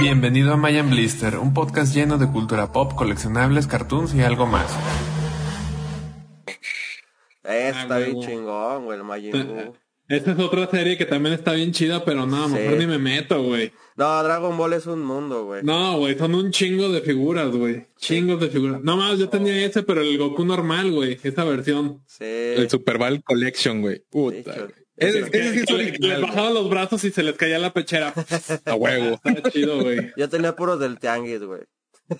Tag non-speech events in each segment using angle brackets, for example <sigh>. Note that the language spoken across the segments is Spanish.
Bienvenido a Mayan Blister, un podcast lleno de cultura pop, coleccionables, cartoons y algo más. Eh, está Ah, bien chingón, güey, el Majin Buu. Esta es otra serie que también está bien chida, pero no, Sí. mejor ni me meto, güey. No, Dragon Ball es un mundo, güey. No, güey, son un chingo de figuras, güey. Chingos de figuras. No más, yo tenía ese, pero el Goku normal, güey. Esa versión. Sí. El Super Bowl Collection, güey. Puta, güey. Que- es que le- les bajaban los brazos y se les caía la pechera. A huevo. <laughs> Está chido, güey. Yo tenía puros del Tianguis, güey. <laughs>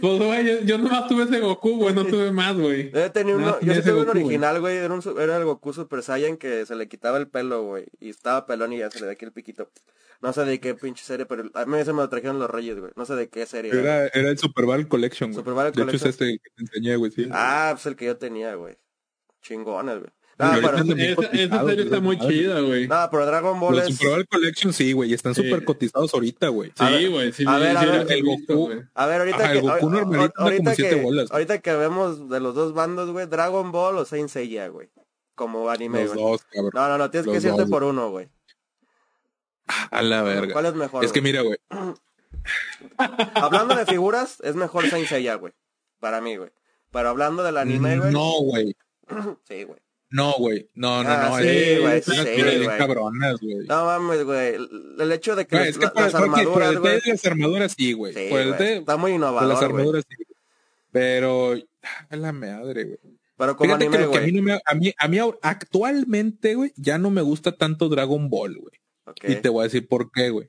Pues, güey, yo, yo nomás tuve ese Goku, güey, no tuve más, güey. Yo tenía uno, No, yo tenía sí tuve un Goku, original, güey. Era, un su- era el Goku Super Saiyan que se le quitaba el pelo, güey. Y estaba pelón y ya se le da aquí el piquito. No sé de qué pinche serie, pero a mí ese me lo trajeron los reyes, güey. No sé de qué serie. era. Era, era el Super Bowl Collection, güey. Super Bowl De hecho, Collection. es este que te enseñé, güey, sí. Ah, pues el que yo tenía, güey. Chingones, güey. Ahorita pero, Esa, serie está muy chida, güey. no, pero Dragon Ball Los es... Super Bowl Collection sí, güey. y Están Sí. súper cotizados ahorita, güey. A ver, Sí, güey, sí, a ver, a ver, el Goku. A ahorita Ajá, que... el Goku ahor- normalito anda como ahorita siete que, bolas. ahorita que vemos de los dos bandos, güey, Dragon Ball o Saint Seiya, güey. Como anime, Los güey. dos, cabrón. No, no, no, tienes que Los decirte dos, por uno, güey. A la verga. ¿Cuál es mejor? Es que mira, güey. <clears throat> Hablando de figuras, es mejor Saint Seiya, güey. Para mí, güey. Pero hablando del anime, güey. No, güey. <clears throat> Sí, güey. No, güey. No, no, Ah, no. sí, güey, sí, güey. cabronas, güey. No mames, güey. El, hecho de que las, es que por, las por armaduras, el güey. las armaduras sí, güey. Sí, por el Está muy por las innovador, güey. armaduras sí. Pero, a la madre, güey. Pero como Fíjate que anime, lo que a mí no me, a mí, a mí actualmente, güey, ya no me gusta tanto Dragon Ball, güey. Ok. Y te voy a decir por qué, güey.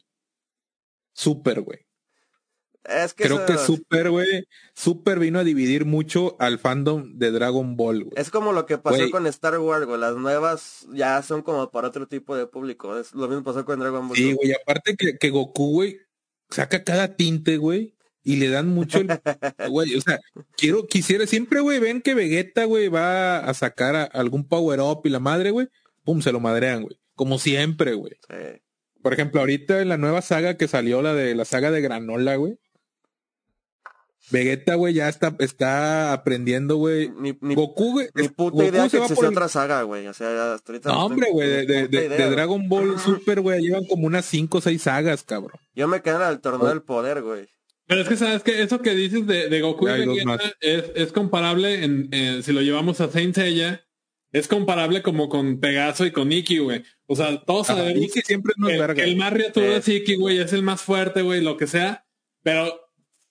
Super, güey. Es que Creo eso- que Super, güey, Super vino a dividir mucho al fandom de Dragon Ball, güey. Es como lo que pasó con Star Wars, güey. Las nuevas ya son como para otro tipo de público. Es lo mismo pasó con Dragon Ball. Sí, güey, aparte que, que Goku, güey, saca cada tinte, güey, y le dan mucho el... <laughs> Güey, o sea, quiero, quisiera, siempre, güey, ven que Vegeta, güey, va a sacar a- algún power up y la madre, güey, pum, se lo madrean, güey. Como siempre, güey. Sí. Por ejemplo, ahorita en la nueva saga que salió, la de la saga de Granola, güey. Vegeta, güey, ya está, está aprendiendo, güey. Ni, ni, Goku, güey. puta Goku idea se que va por el- otra saga, güey. O sea, hasta ahorita. No, no hombre, güey, de. Dragon Ball <clears throat> Super, güey, llevan como unas 5 o 6 sagas, cabrón. Yo me quedé en el torneo del poder, güey. Pero es que sabes que eso que dices de, de Goku y Vegeta es, es comparable en, en- si lo llevamos a Saint Seiya, es comparable como con Pegaso y con Iki, güey. O sea, todos Ajá, sabemos y que siempre es más que, verga. que el más riatudo es Iki, güey, es el más fuerte, güey, lo que sea. Pero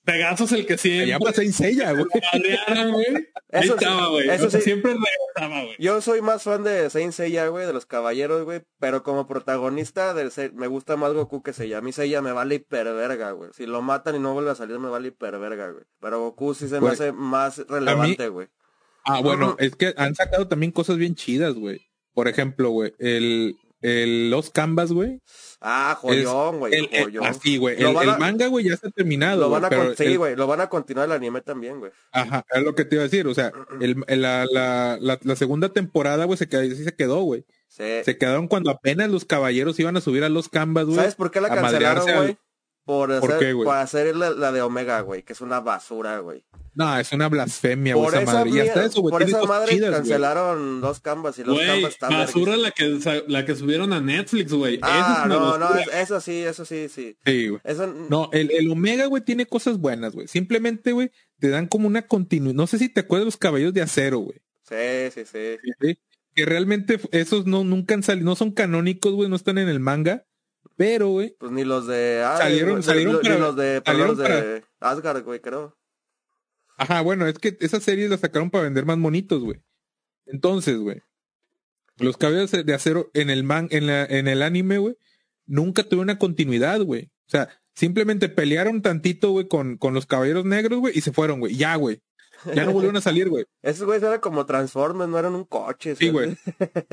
Pegaso es el que siempre Allá para Seiya, <laughs> güey. Ahí estaba, güey. eso sí. Siempre regresaba, güey. Yo soy más fan de Saint Seiya, güey, de los caballeros, güey. Pero como protagonista del se- me gusta más Goku que Seiya. A mí Seiya me vale hiperverga, güey. Si lo matan y no vuelve a salir, me vale hiperverga, güey. Pero Goku sí se me Güey, hace más relevante, güey. Ah, bueno, es que han sacado también cosas bien chidas, güey. Por ejemplo, güey, el, el Los Canvas, güey. Ah, joyón, güey. El- el- joyón. Así, güey. El, manga, güey, ya está terminado. Lo van a sí, güey, lo van a continuar el anime también, güey. Ajá, es lo que te iba a decir. O sea, <clears throat> el, el- la, la, la, la segunda temporada, güey, se quedó, sí se quedó, güey. Sí. Se quedaron cuando apenas los caballeros iban a subir a los canvas, güey. ¿Sabes por qué la cancelaron, güey? Por hacer, ¿Por qué, güey? por hacer la, la de Omega, güey, que es una basura, güey. No, es una blasfemia, güey, Por esa madre. Y hasta mía- eso, güey, por esa madre chidas, güey. cancelaron dos canvas y los Güey, canvas están basura la que, la que subieron a Netflix, güey. Ah, es no, no, es- eso sí, eso sí, sí. Sí, güey. Eso No, el, el Omega, güey, tiene cosas buenas, güey. Simplemente, güey, te dan como una continuidad. No sé si te acuerdas de los caballos de acero, güey. Sí, sí, sí. ¿sí? Que realmente esos no, nunca han salido, no son canónicos, güey, no están en el manga. Pero, güey, Pues ni los de... ah, Salieron- salieron ni para- los de, salieron los de Asgard, güey, creo. Ajá, bueno, es que esas series las sacaron para vender más monitos, güey. Entonces, güey, los caballos de acero en el man, en la, en el anime, güey, nunca tuvieron una continuidad, güey. O sea, simplemente pelearon tantito, güey, con, con los caballeros negros, güey, y se fueron, güey. Ya, güey. Ya no volvieron a salir, güey. <laughs> Esos güeyes eran como Transformers, no eran un coche. Sí, güey.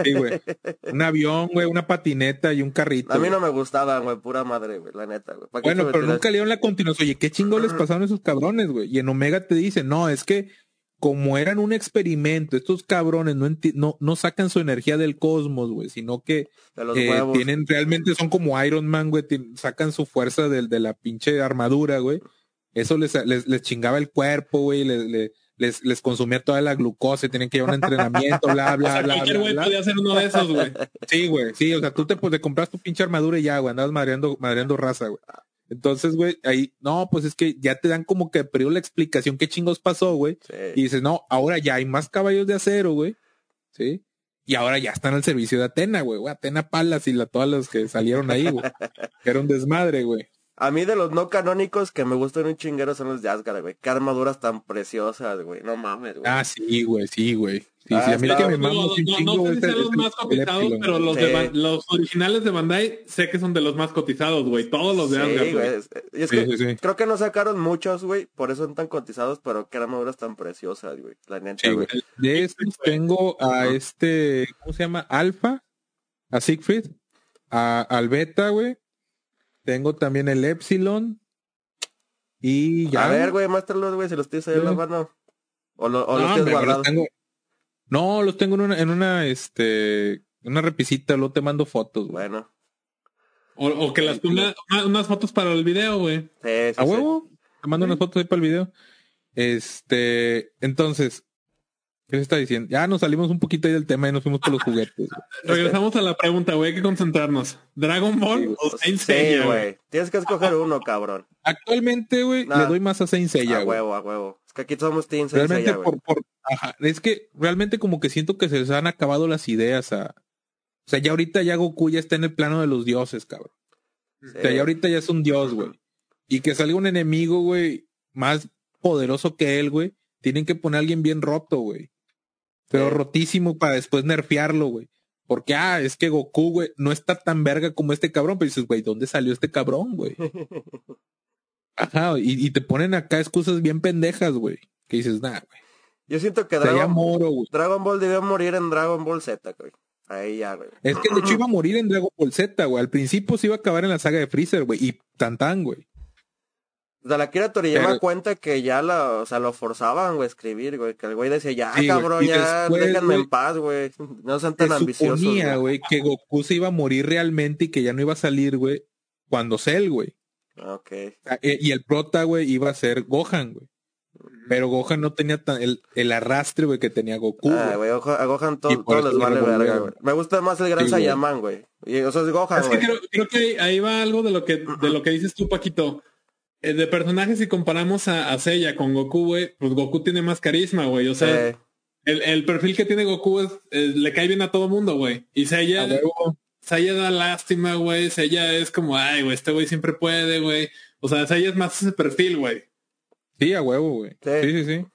Sí, güey. <laughs> Un avión, güey, una patineta y un carrito. A mí no me gustaban, güey, pura madre, güey, la neta, güey. ¿Pa' qué Bueno, pero nunca le dieron la continuación. Oye, ¿qué chingo les pasaron a esos cabrones, güey? Y en Omega te dicen, no, es que como eran un experimento, estos cabrones no, enti- no, no sacan su energía del cosmos, güey, sino que eh, tienen, realmente son como Iron Man, güey, sacan su fuerza del, de la pinche armadura, güey. Eso les, les, les chingaba el cuerpo, güey, les, les, les, les consumía toda la glucosa, y tenían que ir a un entrenamiento, bla, <laughs> O bla, sea, bla, cualquier güey podía ser uno de esos, güey. Sí, güey, sí, o sea, tú te, pues, te compras tu pinche armadura y ya, güey, andabas madreando, madreando raza, güey. Entonces, güey, ahí, no, pues es que ya te dan como que periodo la explicación qué chingos pasó, güey. Sí. Y dices, no, ahora ya hay más caballos de acero, güey. ¿Sí? Y ahora ya están al servicio de Atena, güey. Atena Palas y la, todas las que salieron ahí, güey. <laughs> Era un desmadre, güey. A mí de los no canónicos que me gustan un chinguero son los de Asgard, güey. Qué armaduras tan preciosas, güey. No mames, güey. Ah, sí, güey, sí, güey. Sí, Ah, sí, a mí que me No, no, sé si es sean los es el- más cotizados, pero los, Sí. de los originales de Bandai sé que son de los más cotizados, güey. Todos los de Sí, Asgard, güey. Y es Sí, que sí, sí. creo que no sacaron muchos, güey. Por eso son tan cotizados, pero qué armaduras tan preciosas, güey. La neta, güey. De estos tengo a este, ¿cómo se llama? Alfa, a Siegfried, a, al Beta, güey. Tengo también el Epsilon. Y ya. A ver, güey, muéstralos, güey, si los tienes ahí en la mano. O, lo- o No, los tienes guardados. los tengo- No, los tengo en una, en una, este, una repisita, luego te mando fotos, güey. Bueno. O, o que las una- unas fotos para el video, güey. Sí, sí, A sí. huevo. Te mando unas fotos ahí para el video. Este, entonces, ¿qué se está diciendo? Ya nos salimos un poquito ahí del tema y nos fuimos por los juguetes. <laughs> Regresamos a la pregunta, güey. Hay que concentrarnos. ¿Dragon Ball o Saint Sí, Seiya, güey? güey. Tienes que escoger uno, cabrón. Actualmente, güey, Nah. le doy más a Saint Seiya, a huevo, a huevo. Es que aquí somos Team Realmente Seiya, güey. por, por, ajá, es que realmente como que siento que se les han acabado las ideas a, o sea, ya ahorita ya Goku ya está en el plano de los dioses, cabrón. Sí. O sea, ya ahorita ya es un dios, güey. Y que salga un enemigo, güey, más poderoso que él, güey, tienen que poner a alguien bien roto, güey. Pero rotísimo para después nerfearlo, güey. Porque, ah, es que Goku, güey, no está tan verga como este cabrón. Pero dices, güey, ¿dónde salió este cabrón, güey? <laughs> Ajá, y, y te ponen acá excusas bien pendejas, güey. Que dices, nah, güey. Yo siento que Dragon, moro. Dragon Ball debió morir en Dragon Ball Z, güey. Ahí ya, güey. Es que de hecho iba a morir en Dragon Ball Z, güey. Al principio se iba a acabar en la saga de Freezer, güey. Y tan tan, güey. O sea, la Kira Toriyama Pero- cuenta que ya la, o sea, lo forzaban, güey, a escribir, güey. Que el güey decía, ya, Sí, cabrón, ya, después, déjenme güey, en paz, güey. No sean Se tan ambiciosos. suponía, güey. güey, que Goku se iba a morir realmente y que ya no iba a salir, güey, cuando Cell, güey. Ok. Ah, eh, Y el prota, güey, iba a ser Gohan, güey. Pero Gohan no tenía tan el, el arrastre, güey, que tenía Goku. Ah, güey. a Gohan todo, les vale verga, güey. Me gusta más el gran Sí, güey. Saiyaman, güey. Y eso es Gohan, Es que güey. creo, creo que ahí, ahí va algo de lo que de lo que dices tú, Paquito. Eh, de personajes, si comparamos a, a Seiya con Goku, güey, pues Goku tiene más carisma, güey. O sea, Eh, el, el perfil que tiene Goku es, eh, le cae bien a todo mundo, güey. Y Seiya. Seiya da lástima, güey. Seiya es como, ay, güey, este güey siempre puede, güey. O sea, Seiya es más ese perfil, güey. Sí, a huevo, güey. Sí. Sí, sí, sí.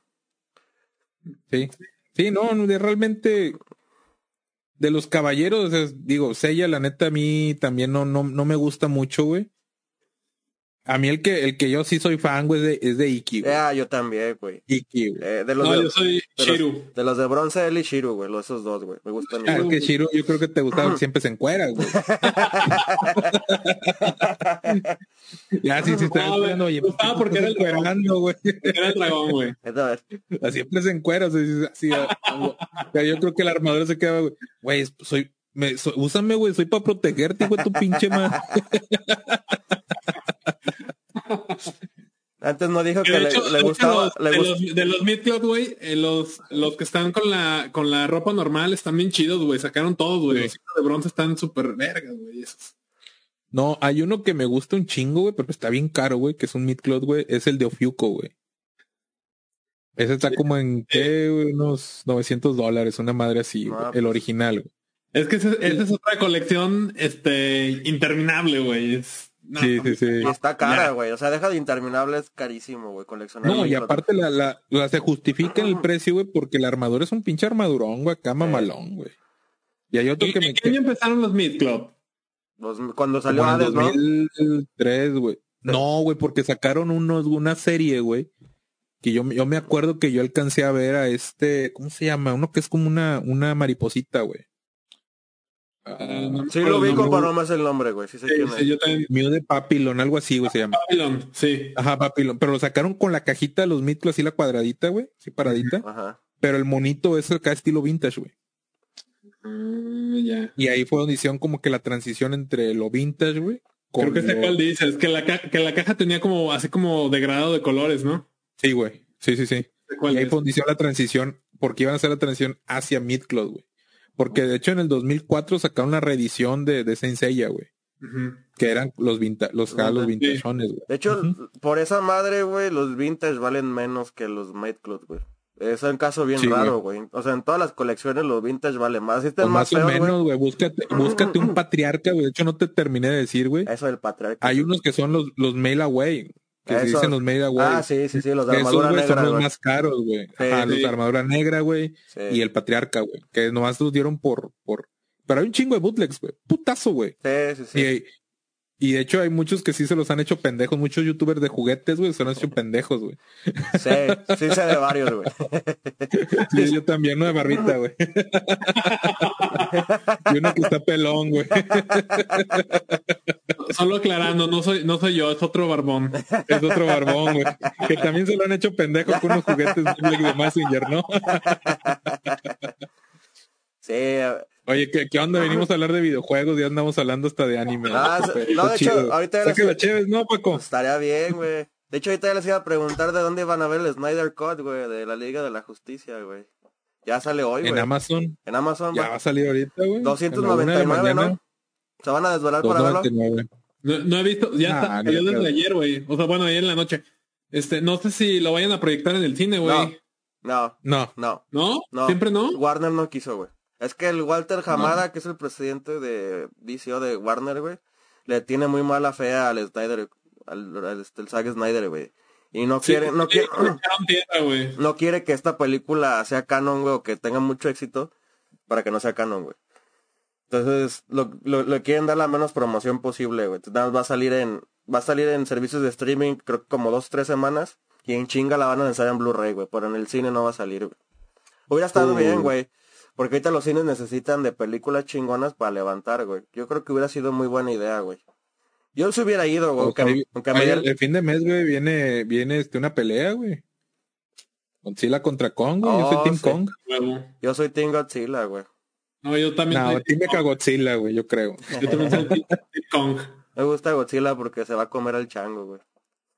Sí. Sí, no, no, de realmente de los caballeros, es- digo, Seiya, la neta, a mí también no, no, no me gusta mucho, güey. A mí el que, el que yo sí soy fan, güey, es de, es de Iki, güey. ah, yo también, güey. Iki, güey. Eh, de los No, de, yo soy de los- Shiru. de los de bronce, él y Shiru, güey. Los esos dos, güey. Me gustan Ah, es que Shiro, yo creo que te gustaba <laughs> que siempre se encuera, güey. <laughs> ya, sí, sí, está No, encuerando, me oye. gustaba ¿por qué porque era el dragón. güey? Era el dragón, güey. <laughs> Ah, Siempre se encuera, o sea, así, ah, yo creo que la armadura se queda, güey. Güey, soy, me, soy- úsame, güey, soy para protegerte, güey, tu pinche madre. Antes no dijo Que le, hecho, gustaba. los, le de, gust- los, de los mid-cloud, güey, eh, los, los que están con la, con la ropa normal están bien chidos, güey. Sacaron todos, güey. Sí. Los de bronce están súper vergas, güey. esos. No, hay uno que me gusta un chingo, güey, pero está bien caro, güey, que es un midcloth, güey, es el de Ofiuco, güey. Ese está como en, ¿qué, güey? Unos 900 dólares, una madre así, güey, Ah, el pues. original, güey. Es que esa es otra colección, este, interminable, güey. Es- no, Sí, sí, sí. y está cara, güey. O sea, deja de interminable, es carísimo, güey. Coleccionar. No, y aparte la, la, la se justifica el <clears throat> precio, güey, porque la armadura es un pinche armadurón, güey, acá mamalón, güey. Y hay otro ¿En que me en qué año empezaron los mid-club? Los- cuando salió como Hades, ¿no? 2003, güey. No, güey, porque sacaron unos, una serie, güey. Que yo, yo me acuerdo que yo alcancé a ver a este, ¿cómo se llama? Uno que es como una, una mariposita, güey. Ah, no Sí, lo vi con nombre. pero no es el nombre, güey. Sí sé Sí, quién sí, es. yo también. Mew de Papillon, algo así, güey, se llama. Babylon, sí. Ajá, Papillon. Pero lo sacaron con la cajita de los mitlos, así la cuadradita, güey. Así paradita. Ajá. Pero el monito es acá estilo vintage, güey. Ya. Y ahí fue donde hicieron como que la transición entre lo vintage, güey. Creo que sé lo- cuál dices. Que la, ca- que la caja tenía como, así como degradado de colores, ¿no? Sí, güey. Sí, sí, sí. sé cuál y ahí fue donde hicieron la transición, porque iban a hacer la transición hacia Midcloud, güey. Porque de hecho en el 2004 sacaron una reedición de, de Saint Seiya, güey. Que eran los vinta los, vintageones, güey. De hecho, por esa madre, güey, los vintage valen menos que los Made Cloth, güey. Es un caso bien Sí, raro, güey. O sea, en todas las colecciones los vintage valen más. Si Pues más más o feos, menos, güey. Búscate, <clears throat> búscate un patriarca, güey. De hecho, no te terminé de decir, güey. Eso del patriarca. Hay unos que son los, los mail away. Que se Esos- dicen los mail away. Ah, sí, sí, sí, los de Que esos, armadura güey, son negra, los güey. más caros, güey. Sí, Ajá, los de armadura negra, güey. Sí. Y el patriarca, güey. Que nomás los dieron por, por. Pero hay un chingo de bootlegs, güey. Putazo, güey. Sí, sí, sí. Y, y de hecho hay muchos que sí se los han hecho pendejos. Muchos youtubers de juguetes, güey, se los han hecho pendejos, güey. Sí, sí sé de varios, güey. <laughs> Sí, yo también, no de barbita, güey. <laughs> y uno que está pelón, güey. <laughs> Solo aclarando, no soy, no soy yo, es otro barbón. Es otro barbón, güey. Que también se lo han hecho pendejo con unos juguetes de Messenger, ¿no? Sí. Oye, ¿qué, ¿qué onda? Venimos a hablar de videojuegos y ya andamos hablando hasta de anime. Ah, no, de hecho, chido. ahorita les- la chéves, ¿no, Paco? pues, estaría bien, güey. De hecho, ahorita ya les iba a preguntar de dónde van a ver el Snyder Cut, güey, de la Liga de la Justicia, güey. Ya sale hoy, En güey. Amazon. En Amazon, Ya va- a salir ahorita, güey. A la una de la 299, mañana, ¿no? Se van a desvelar para verlo. 2.99. No, no he visto, ya Ah, está, ni salió de desde pedo. ayer, güey. O sea, bueno, ayer en la noche. Este, no sé si lo vayan a proyectar en el cine, güey. No, No. no, ¿No? no. ¿Siempre no? Warner no quiso, güey. Es que el Walter Hamada, que es el presidente de DCO de Warner, güey, le tiene muy mala fe al Snyder, al, al este, Zack Snyder, güey. Y no Sí, quiere, no quiere, no quiere que esta película sea canon, güey, o que tenga mucho éxito para que no sea canon, güey. Entonces, lo, lo, le quieren dar la menos promoción posible, güey. Entonces, va a salir en, va a salir en servicios de streaming, creo que como dos, tres semanas. Y en chinga la van a lanzar en Blu-ray, güey. Pero en el cine no va a salir, güey. Hubiera estado Uh. bien, güey. Porque ahorita los cines necesitan de películas chingonas para levantar, güey. Yo creo que hubiera sido muy buena idea, güey. Yo se hubiera ido, güey. Aunque, aunque el, el fin de mes, güey, viene, viene este, una pelea, güey. Godzilla contra Kong, güey. Yo Oh, soy Team sí. Kong. Yo soy Team Godzilla, güey. No, yo también No, soy Team Mecha Godzilla, güey, yo creo. <laughs> Yo también soy Team Team Kong. Me gusta Godzilla porque se va a comer al chango, güey.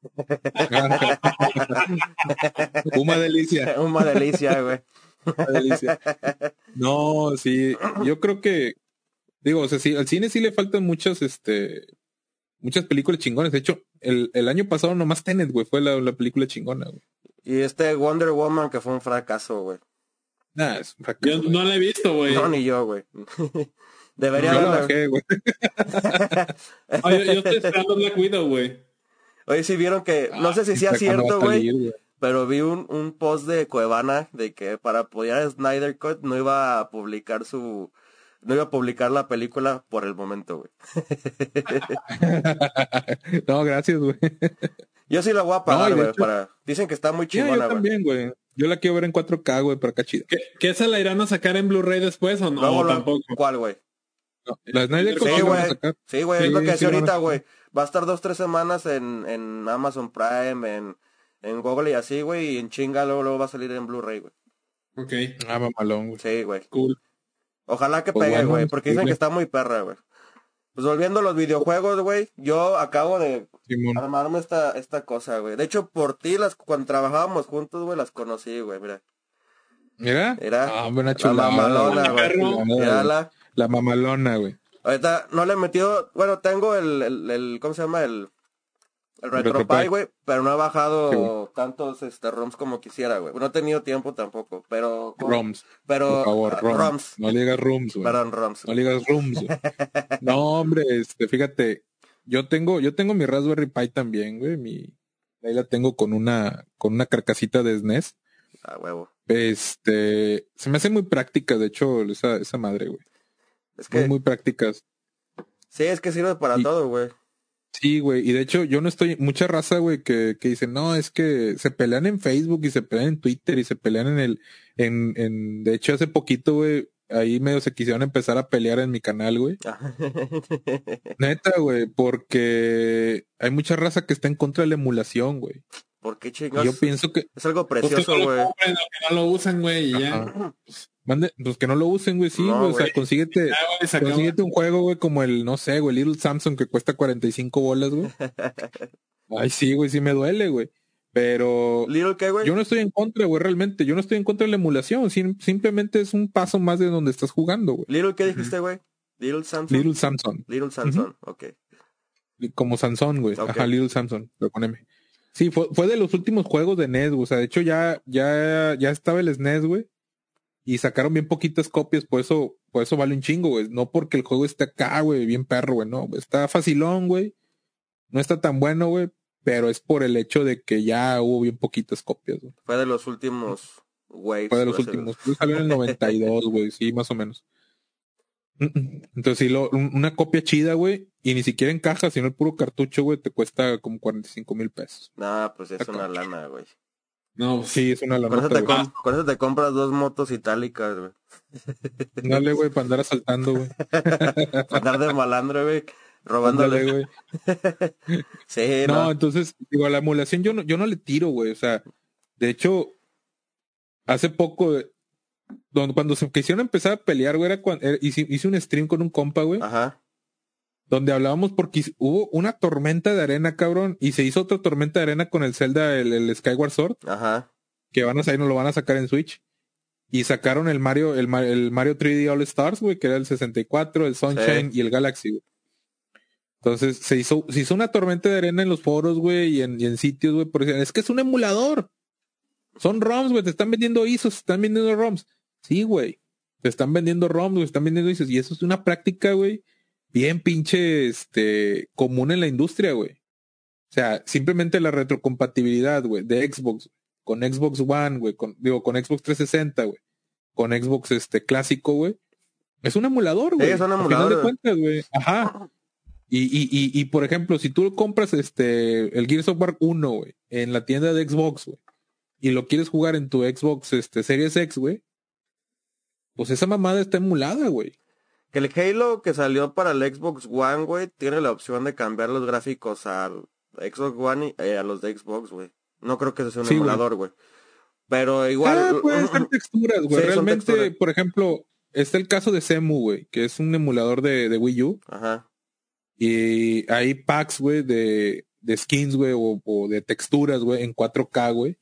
<laughs> Una delicia. <laughs> Una delicia, güey. <laughs> una delicia. No, sí, yo creo que, digo, o sea, sí, al cine sí le faltan muchas, este, muchas películas chingonas. De hecho, el, el año pasado nomás Tenet, güey, fue la, la película chingona, güey. Y este Wonder Woman que fue un fracaso, güey. Nah, es un fracaso, Yo güey. no la he visto, güey. No, ni yo, güey. <laughs> Debería Yo la verla. bajé, güey. Ah, yo, yo estoy esperando Black Widow, güey. Oye, sí vieron que, no sé si sea cierto, güey. Pero vi un, un post de Cuevana de que para apoyar a Snyder Cut no iba a publicar su, no iba a publicar la película por el momento, güey. <laughs> no, gracias, güey. Yo sí la voy a pagar, No, güey, para, dicen que está muy yo chingona, güey. también, güey. Yo la quiero ver en 4K, güey, para acá chida. ¿Qué, ¿Qué se la irán a sacar en Blu-ray después o no? Lo- tampoco. ¿Cuál, güey? No, la Snyder Cut Sí, güey. Sí, güey, es lo que sí ahorita, güey. Va a estar dos, tres semanas en, en Amazon Prime, en, en Google y así, güey, y en chinga luego, luego va a salir en Blu-ray, güey. Ok, Ah, mamalón, güey. Sí, güey. cool. Ojalá que Pues pegue, bueno, güey, porque dicen que está muy perra, güey. Pues volviendo a los videojuegos, güey, yo acabo de Simón. armarme esta, esta cosa, güey. De hecho, por ti, las, cuando trabajábamos juntos, güey, las conocí, güey, mira. Mira. Mira, Ah, buena La chulada. mamalona, güey. Mírala. La mamalona, güey. Ahorita no le he metido, bueno, tengo el, el, el ¿cómo se llama? El, el RetroPie. Güey, pero no he bajado Sí, tantos este, ROMs como quisiera, güey. No he tenido tiempo tampoco, pero... Roms, Pero... por favor, ah, ROMs. ROMs. No le digas rooms, güey. Perdón, ROMs. No le digas güey. <laughs> No, hombre, este, fíjate, yo tengo, yo tengo mi Raspberry Pi también, güey. Mi, ahí la tengo con una, con una carcasita de SNES. Ah, huevo. Este, se me hace muy práctica, de hecho, esa, esa madre, güey. Es que... Muy, muy prácticas. Sí, es que sirve para Y- todo, güey. Sí, güey. Y de hecho, yo no estoy, mucha raza, güey, que, que dice, no, es que se pelean en Facebook y se pelean en Twitter y se pelean en el, en, en, de hecho, hace poquito, güey, ahí medio se quisieron empezar a pelear en mi canal, güey. <laughs> Neta, güey, porque hay mucha raza que está en contra de la emulación, güey. ¿Por qué chingados? yo pienso que, Es algo precioso, güey. no lo usen, güey, y ya. Mande, pues que no lo usen, güey, sí, No, güey. o sea, güey. consíguete, Ya, güey, se acabó. consíguete un juego, güey, como el, no sé, güey, Little Samsung que cuesta 45 bolas, güey. <laughs> Ay, sí, güey, sí me duele, güey. Pero ¿Little qué, güey? yo no estoy en contra, güey, realmente. Yo no estoy en contra de la emulación. sim- simplemente es un paso más de donde estás jugando, güey. ¿Little qué dijiste, güey? Little Samsung. Little Samson. Little Samsung, ok. Como Sansón, güey. Ajá, Little con M. Sí, fue, fue de los últimos juegos de NES, güey. O sea, de hecho ya, ya, ya estaba el SNES, güey. Y sacaron bien poquitas copias, por eso, por eso vale un chingo, güey. No porque el juego esté acá, güey, bien perro, güey. No, güey. está facilón, güey. No está tan bueno, güey. Pero es por el hecho de que ya hubo bien poquitas copias, güey. Fue de los últimos waves. Fue de los últimos. Salió en el 92, güey. Sí, más o menos. Entonces, sí, lo, un- una copia chida, güey. Y ni siquiera en caja, sino el puro cartucho, güey, te cuesta como 45 mil pesos. Nah, pues es Acá. una lana, güey. No, sí. Sí, es una la Con eso, te güey. com- con eso te compras dos motos itálicas, güey. <laughs> Dale, güey, para andar asaltando, güey. Para andar de malandro, güey. Robándole. Güey. <laughs> Sí, No, no. entonces, digo, a la emulación yo no, yo no le tiro, güey. O sea, de hecho, hace poco, cuando se quisieron empezar a pelear, güey, era cuando era- hice, hice un stream con un compa, güey, Ajá. Donde hablábamos porque hubo una tormenta de arena, cabrón, y se hizo otra tormenta de arena con el Zelda, el, el Skyward Sword, Ajá. que van a salir, no lo van a sacar en Switch. Y sacaron el Mario, el, el Mario 3D All Stars, güey, que era el 64, el Sunshine y el Galaxy, güey. Entonces se hizo, se hizo una tormenta de arena en los foros, güey, y en, y en sitios, güey, por es que es un emulador. Son ROMs, güey, te están vendiendo ISOs, te están vendiendo ROMs. Sí, güey. Te están vendiendo ROMs, güey, están vendiendo ISOs. Y eso es una práctica, güey, bien pinche, este, común en la industria, güey. O sea, simplemente la retrocompatibilidad, güey, de Xbox con Xbox One, güey, con, digo, con Xbox 360, güey, con Xbox, este, clásico, güey. Es un emulador, güey. es un emulador, de güey. cuentas, güey. Ajá. Y, y, y, y, por ejemplo, si tú compras este el Gears of War 1, güey, en la tienda de Xbox, güey, y lo quieres jugar en tu Xbox este Series X, güey, pues esa mamada está emulada, güey. Que el Halo que salió para el Xbox One, güey, tiene la opción de cambiar los gráficos al Xbox One y eh, a los de Xbox, güey. No creo que ese sea un Sí, emulador, güey. Pero igual. Ah, pueden ser texturas, güey. Sí, Realmente, texturas. por ejemplo, está el caso de Semu, güey, que es un emulador de, de Wii U. Ajá. Y hay packs, güey, de, de skins, güey, o, o de texturas, güey, en 4K, güey,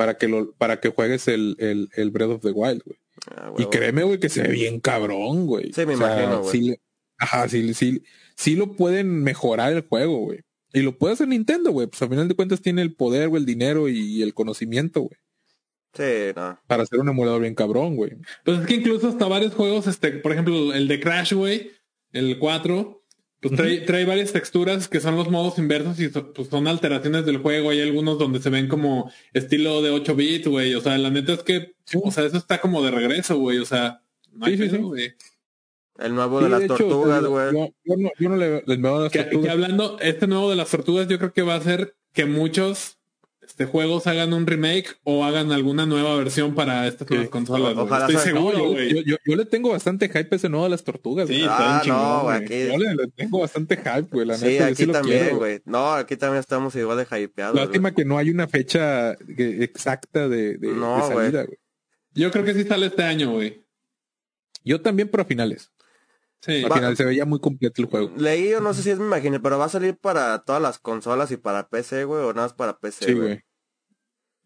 para que lo, para que juegues el, el, el Breath of the Wild, güey. Ah, Y créeme, güey, que se ve bien cabrón, güey. Sí, me imagino, güey. Sí, ajá, sí, sí, sí lo pueden mejorar el juego, güey. Y lo puede hacer Nintendo, güey. Pues al final de cuentas tiene el poder, güey, el dinero y el conocimiento, güey. Sí, no. Para hacer un emulador bien cabrón, güey. Pues es que incluso hasta varios juegos, este, por ejemplo, el de Crash, güey, el 4, pues trae, trae varias texturas que son los modos inversos y so- pues son alteraciones del juego. Hay algunos donde se ven como estilo de 8 bits, güey. O sea, la neta es que, o sea, eso está como de regreso, güey. O sea, no hay Sí, sí, pedo, sí. güey. El nuevo Sí, de las hecho, tortugas, güey. Yo, yo no, yo no le, les veo a las Que, tortugas. que hablando, este nuevo de las tortugas, yo creo que va a hacer que muchos este juegos hagan un remake o hagan alguna nueva versión para estas Sí. nuevas consolas. Ojalá Estoy seguro, yo, yo, yo- yo le tengo bastante hype a ese nuevo de las tortugas. Sí, Ah, chingón, no, aquí. Yo le, le tengo bastante hype, güey. La Sí, neta, aquí también, güey. No, aquí también estamos igual de hypeados. Lástima que no hay una fecha exacta de, de, No, de salida, güey. Yo creo que sí sale este año, güey. Yo también, pero a finales. Sí. Al final se veía muy completo el juego. Leí, yo no sé si es mi imagen, pero va a salir para todas las consolas y para PC, güey, o nada más para PC, Sí, güey.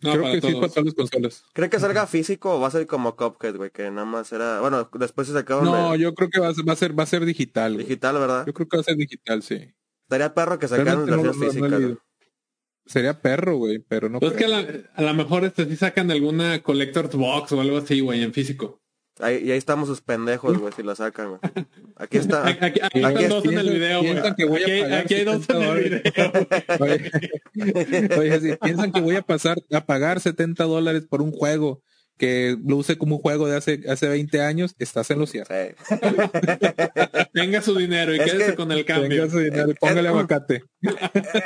No, Creo que sí todos. para todas las consolas. ¿Cree que salga físico o va a ser como Cuphead, güey? Que nada más era... Bueno, después se sacaron No, yo creo que va a ser, va a ser, va a ser digital. güey. digital, ¿verdad? Yo creo que va a ser digital, sí. Estaría perro que sacaran no- versiones no- físicas. Sería perro, güey, pero no Pues es que creo. a, la- a lo mejor este sí sacan alguna Collector's Box o algo así, güey, en físico. Ahí, y ahí estamos sus pendejos, güey, si la sacan, güey. Aquí está. Aquí, aquí- aquí Aquí están dos en el video, güey. Aquí, hay dos en 70 el video. Oye, oye, si piensan que voy a pasar a pagar 70 dólares por un juego que luce como un juego de hace, hace 20 años, estás en lo cierto. Sí. <laughs> Tenga su dinero y Es quédese que con el cambio. Tenga su dinero y póngale aguacate.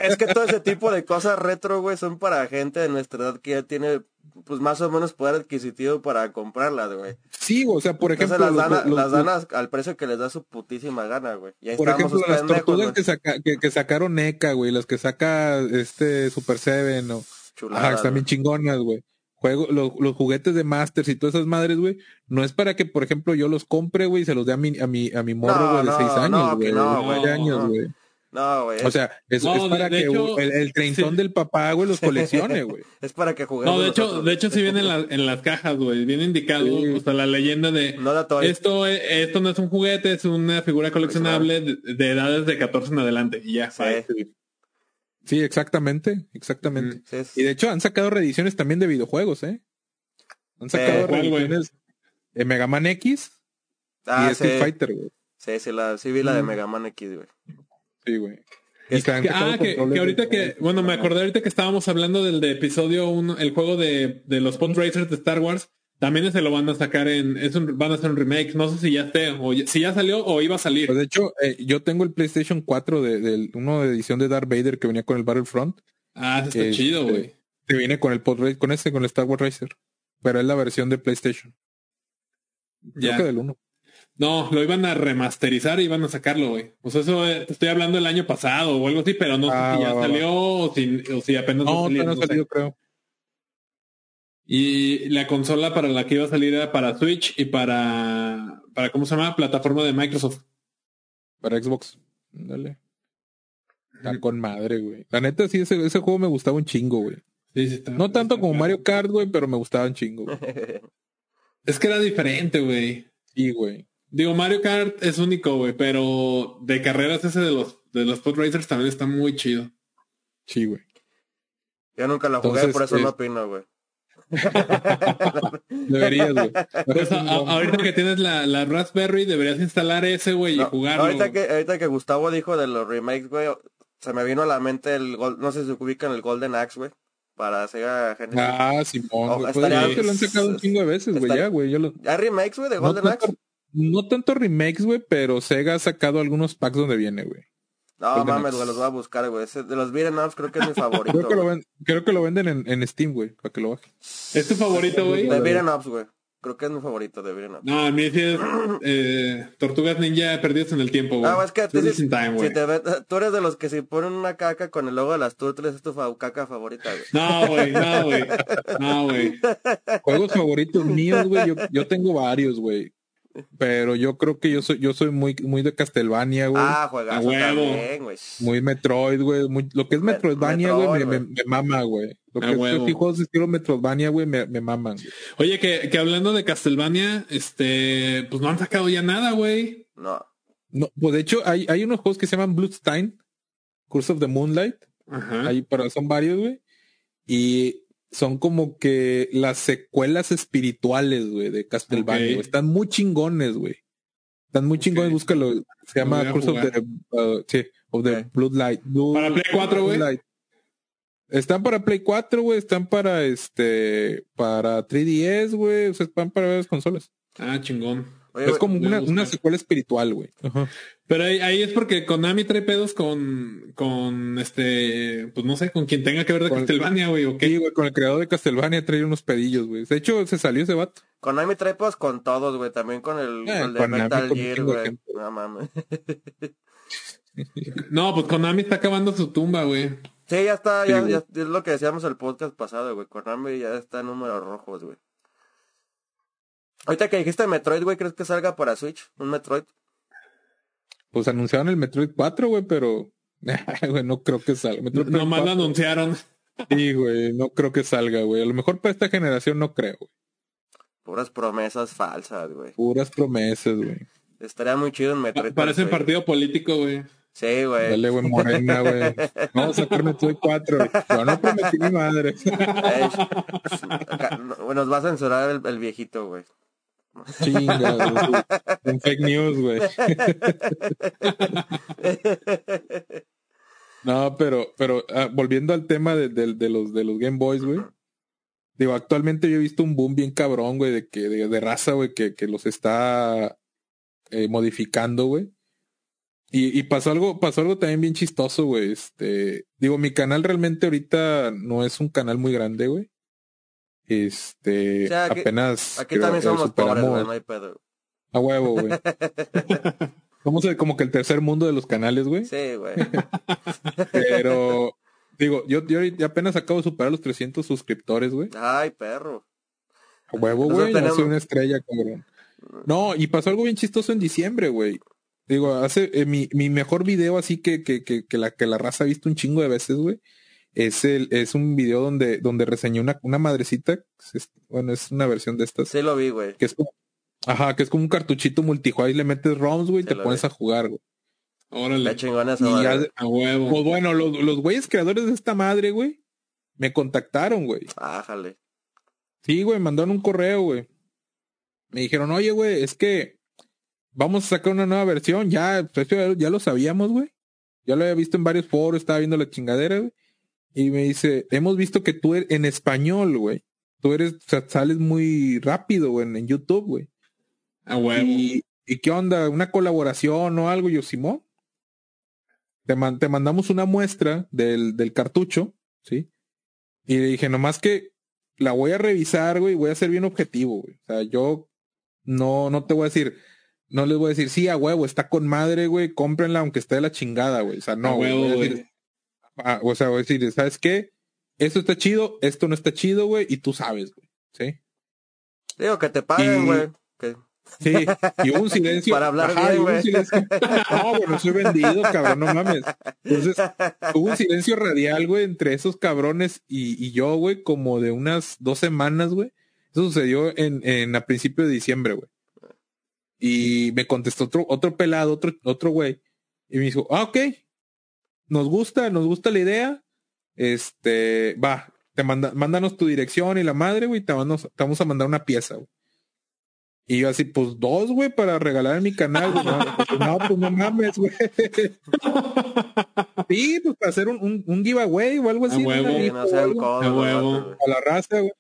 Es que todo ese tipo de cosas retro, güey, son para gente de nuestra edad que ya tiene, pues, más o menos poder adquisitivo para comprarlas, güey. Sí, o sea, por ejemplo, Entonces las dan, los- las dan a- al precio que les da su putísima gana, güey. Y ahí por ejemplo, las tortugas que, saca, que, que sacaron NECA, güey, las que saca este Super Seven o Chuladas, Ajá, están bien chingonas, güey. Juego, los, los juguetes de Masters y todas esas madres, güey, no es para que, por ejemplo, yo los compre, güey, y se los dé a mi, a mi, a mi morro, No, güey, de no, seis años, que güey, no, de güey, nueve años, no. güey. No, güey. O sea, es, No, es para de que hecho, el, el treintón sí. del papá, güey, los coleccione, güey. <laughs> es para que juguemos. No, de hecho, nosotros. de hecho sí viene en, la- en las cajas, güey. Viene indicado, Sí. o sea, la leyenda de No la toy. esto, e- esto no es un juguete, es una figura coleccionable de, de edades de 14 en adelante. Y ya, Sí. bye. Sí, exactamente, exactamente. Sí, es- Y de hecho han sacado reediciones también de videojuegos, ¿eh? Han sacado Eh, reediciones de Mega Man X Ah, y Street sí. Fighter, güey. Sí, sí, la, sí vi la de Mm. Mega Man X, güey. Sí, güey. Que ah, que, ahorita de- que, bueno, me acordé ahorita que estábamos hablando del de episodio 1, el juego de, de los Pod Racers de Star Wars. También se lo van a sacar en, es un, van a hacer un remake. No sé si ya esté, o si ya salió o iba a salir. Pues de hecho, eh, yo tengo el PlayStation 4 de, del uno de edición de Darth Vader que venía con el Battlefront. Ah, eso está Este, chido, güey. Que viene con el Pod Racer, con ese, con el Star Wars Racer. Pero es la versión de PlayStation. Creo Ya. que del 1. No, lo iban a remasterizar y iban a sacarlo, güey. O sea, eso eh, te estoy hablando el año pasado o algo así, pero no Ah, sé si ya va, va, salió o si, o si apenas a No, no sé. salido, creo. Y la consola para la que iba a salir era para Switch y para, para ¿cómo se llama? Plataforma de Microsoft. Para Xbox. Dale. Está con madre, güey. La neta, sí, ese, ese juego me gustaba un chingo, güey. Sí, sí, está- No tanto está como claro. Mario Kart, güey, pero me gustaba un chingo. güey. <laughs> Es que era diferente, güey. Sí, güey. Digo, Mario Kart es único, güey, pero de carreras ese de los de los Pod Racers también está muy chido. Sí, güey. Yo nunca la jugué, Entonces, por eso eh, no opino, güey. <laughs> Deberías, güey. <laughs> Pues, ahorita que tienes la, la Raspberry, deberías instalar ese, güey, y No, jugarlo. ahorita, que, ahorita que Gustavo dijo de los remakes, güey, se me vino a la mente el, gol- no sé si se ubican el Golden Axe, güey, para Sega Genesis. Ah, Simón, Oh, güey. estaría- Pues, es que lo han sacado un chingo de veces, güey, estaría- ya, güey. Yo lo... ¿Hay remakes, güey, de No Golden tanto, Axe? No tanto remakes, güey, pero Sega ha sacado algunos packs donde viene, güey. No, Golden mames, güey, los voy a buscar, güey. Ese- De los beat'em ups creo que es mi <laughs> favorito, Creo que lo, güey. ven- creo que lo venden en, en Steam, güey, para que lo baje. ¿Es tu favorito, güey? De beat'em ups, güey. Creo que es mi favorito de beat'em ups. No, a mí sí es eh, Tortugas Ninja perdidos en el tiempo, güey. Ah, güey, es que Time, güey. si te ves- tú eres de los que si ponen una caca con el logo de las turtles es tu fa- caca favorita, güey. No, güey, no, güey. No, güey. <laughs> Juegos favoritos míos, güey, yo, yo tengo varios, güey. Pero yo creo que yo soy, yo soy muy, muy de Castlevania, güey. Ah, juegazo también, güey. Muy Metroid, güey. muy- Lo que es Me- Metroidvania, güey, me, me, me mama, güey. Lo que es así, juegos de estilo Metroidvania, güey, me, me maman. güey. Oye, que, que hablando de Castlevania, este, pues no han sacado ya nada, güey. No. No, pues de hecho, hay, hay unos juegos que se llaman Bloodstein, Curse of the Moonlight. Ajá. Ahí, pero son varios, güey. Y son como que las secuelas espirituales, güey, de Castlevania. Ok. güey. Están muy chingones, güey. Están muy chingones, Ok. búscalo. Se llama Curse of the, uh, sí, of the. Blue- Para Play 4, güey. Están para Play 4, güey. Están para este, para 3DS, güey. O sea, están para varias consolas. Ah, chingón. Oye, es como una, una secuela espiritual, güey. Ajá. Pero ahí, ahí es porque Konami trae pedos con, con este, pues no sé, con quien tenga que ver de Con- Castlevania, güey, o Sí, güey, con el creador de Castlevania trae unos pedillos, güey. De hecho, se salió ese vato. Konami trae pues con todos, güey. También con el, Eh, el de Konami Metal con Gear, güey. No mames. <laughs> No, pues Konami está acabando su tumba, güey. Sí, ya está, Sí, ya, ya es lo que decíamos el podcast pasado, güey. Konami ya está en números rojos, güey. Ahorita que dijiste Metroid, güey, ¿crees que salga para Switch? ¿Un Metroid? Pues anunciaron el Metroid 4, güey, pero. <laughs> güey, no creo que salga. Metroid Prime Nomás lo 4, anunciaron. Sí, güey, no creo que salga, güey. A lo mejor para esta generación no creo, güey. Puras promesas falsas, güey. Puras promesas, güey. Estaría muy chido en Metroid. Parece Switch. partido político, güey. Sí, güey. Dale, güey, morena, güey. <laughs> Vamos a sacar Metroid 4. güey. Yo no prometí mi madre. Ey, no, nos va a censurar el, el viejito, güey. Chinga. Un <laughs> fake news, güey. <laughs> No, pero, pero ah, volviendo al tema de, de- de los de los Game Boys, güey. Digo, actualmente yo he visto un boom bien cabrón, güey, de que de, de raza, güey, que, que los está eh, modificando, güey. Y, y pasó algo, pasó algo también bien chistoso, güey. Este, digo, mi canal realmente ahorita no es un canal muy grande, güey. Este, O sea, aquí- apenas Aquí creo, también somos pobres, superamos- güey, no hay pedo. a huevo, güey. <laughs> Somos como que el tercer mundo de los canales, güey. Sí, güey. <laughs> Pero, digo, yo, yo ahorita apenas acabo de superar los 300 suscriptores, güey. Ay, perro. A huevo, güey. Tenemos- soy una estrella, cabrón. No, y pasó algo bien chistoso en diciembre, güey. Digo, hace eh, mi, mi mejor video así que, que, que, que la que la raza ha visto un chingo de veces, güey. Es el, es un video donde, donde reseñé una, una madrecita. es- bueno, es una versión de estas. Sí lo vi, güey. Que es como, ajá, que es como un cartuchito multijugador y le metes ROMs, güey, y Sí te pones vi. a jugar, güey. Órale. Chingona Y ya A huevo. Pues bueno, los, los güeyes creadores de esta madre, güey, me contactaron, güey. Ájale. Sí, güey, mandaron un correo, güey. Me dijeron, oye, güey, es que vamos a sacar una nueva versión. Ya, pues, ya lo sabíamos, güey. Ya lo había visto en varios foros, estaba viendo la chingadera, güey. Y me dice, hemos visto que tú eres en español, güey. Tú eres, o sea, sales muy rápido, güey, en, YouTube, güey. A huevo. Y, ¿Y qué onda? ¿Una colaboración o algo? Y Yo, Simón. Te, man- te mandamos una muestra del, del cartucho, ¿sí? Y le dije, nomás que la voy a revisar, güey, voy a ser bien objetivo, güey. O sea, yo no, no te voy a decir, no les voy a decir, sí, a huevo, está con madre, güey, cómprenla aunque esté de la chingada, güey. O sea, no, güey. huevo, a o sea, voy a decir, ¿sabes qué? Esto está chido, esto no está chido, güey, y tú sabes, güey. ¿Sí? Digo que te paguen, güey. Que- Sí, y hubo un silencio. <laughs> Para hablar Ajá, bien, un silencio. No, güey, no soy vendido, cabrón, no mames. Entonces, hubo un silencio radial, güey, entre esos cabrones y, y yo, güey, como de unas dos semanas, güey. Eso sucedió en, en a principio de diciembre, güey. Y me contestó otro, otro pelado, otro, otro güey. Y me dijo, ah, ok. Nos gusta, nos gusta la idea. Este, va, te manda, mándanos tu dirección y la madre, güey, te, vamos- te vamos a mandar una pieza, güey. Y yo así, pues dos, güey, para regalar en mi canal, güey. No, pues, no, pues no mames, güey. <laughs> Sí, pues para hacer un, un, un giveaway o algo A así. huevo. no o sea el algo codo. A huevo. a la raza, güey.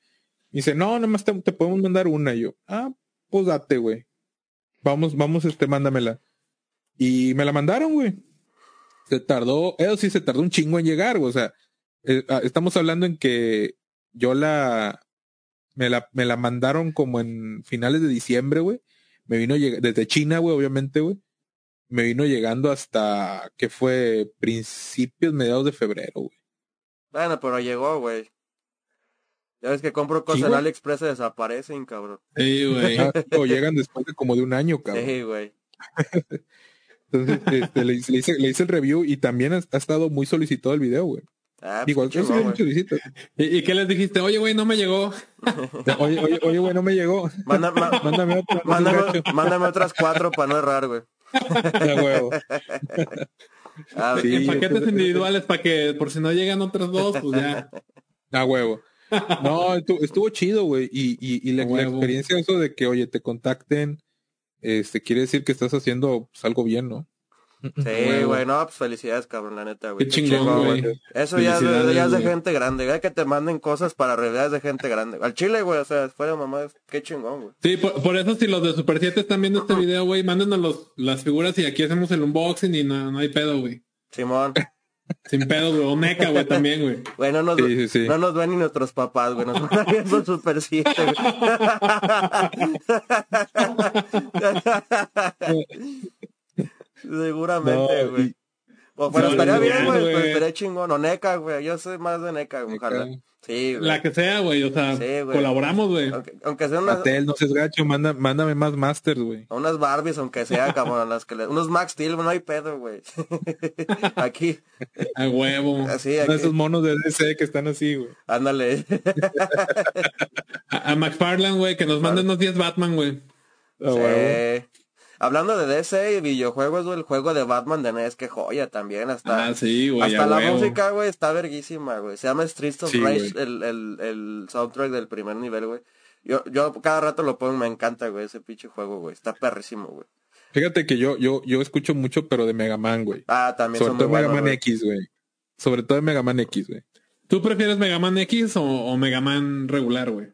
Y dice, no, nomás te, te podemos mandar una. Y yo, ah, pues date, güey. Vamos, vamos, este, mándamela. Y me la mandaron, güey. Se tardó, eso sí se tardó un chingo en llegar, güey. O sea, eh, ah, estamos hablando en que yo la me la, me la mandaron como en finales de diciembre, güey. Me vino desde China, güey, obviamente, güey. Me vino llegando hasta que fue principios, mediados de febrero, güey. Bueno, pero llegó, güey. Ya ves que compro cosas en. AliExpress y desaparecen, cabrón. Sí, güey. <laughs> O llegan después de como de un año, cabrón. Sí, güey. <laughs> Entonces, este, le, hice- le hice, le hice el review y también ha, ha estado muy solicitado el video, güey. Ah, pues, sí güey. muchas visitas. ¿Y, y qué les dijiste? Oye, güey, no me llegó. <laughs> Oye, oye, oye, güey, no me llegó. Manda- ma- <laughs> Mándame otro. mándame, <laughs> mándame otras cuatro para no errar, güey. Ya, huevo. Ah, Sí, en paquetes individuales para que por si no llegan otros dos, pues ya. A huevo. No, estuvo, estuvo chido, güey. Y, y, y la, la experiencia eso de que, oye, te contacten, este, quiere decir que estás haciendo pues, algo bien, ¿no? Sí, güey, no, pues felicidades, cabrón, la neta, güey. Qué chingón, güey. Eso ya, es de- ya es de gente grande, güey, que te manden cosas para realidades de gente grande. Al chile, güey, o sea, fuera de mamá, qué chingón, güey. Sí, por, por eso si los de Super 7 están viendo este video, güey, mándenos los, las figuras y aquí hacemos el unboxing y no, no hay pedo, güey. Simón. <laughs> Sin pedo, güey. O NECA, güey, también, güey. Güey, no nos, Sí, sí, sí. no nos ven ni nuestros papás, güey. Nos van <laughs> viendo Super 7, güey. <laughs> <laughs> Seguramente, güey. O, pero Sí, estaría bien, güey. Pues estaría chingón. O NECA, güey. Yo soy más de NECA, güey. Sí, güey. La que sea, güey. O sea, Sí, güey. colaboramos, güey. Aunque, aunque sea unas, Patel, no seas gacho, manda, mándame más masters, güey. unas Barbies, aunque sea, cabrón. Las que le- unos Max Steel, no hay pedo, güey. <laughs> aquí, A huevo. así, de aquí. esos monos de DC que están así, güey. Ándale. <laughs> A, a McFarland, güey, que nos manden unos 10 Batman, güey. A huevo. Hablando de DC y videojuegos, güey, el juego de Batman de NES, que joya también. Hasta, Ah, sí, güey. hasta la huevo. música, güey, está verguísima, güey. Se llama Streets of Sí, Rage, el, el, el soundtrack del primer nivel, güey. Yo, yo cada rato lo pongo, me encanta, güey, ese pinche juego, güey. Está perrísimo, güey. Fíjate que yo, yo, yo escucho mucho, pero de Mega Man, güey. Ah, también Sobre son todo muy Mega Man. X, güey. Sobre todo de Mega Man X, güey. ¿Tú prefieres Mega Man X o, o Mega Man regular, güey?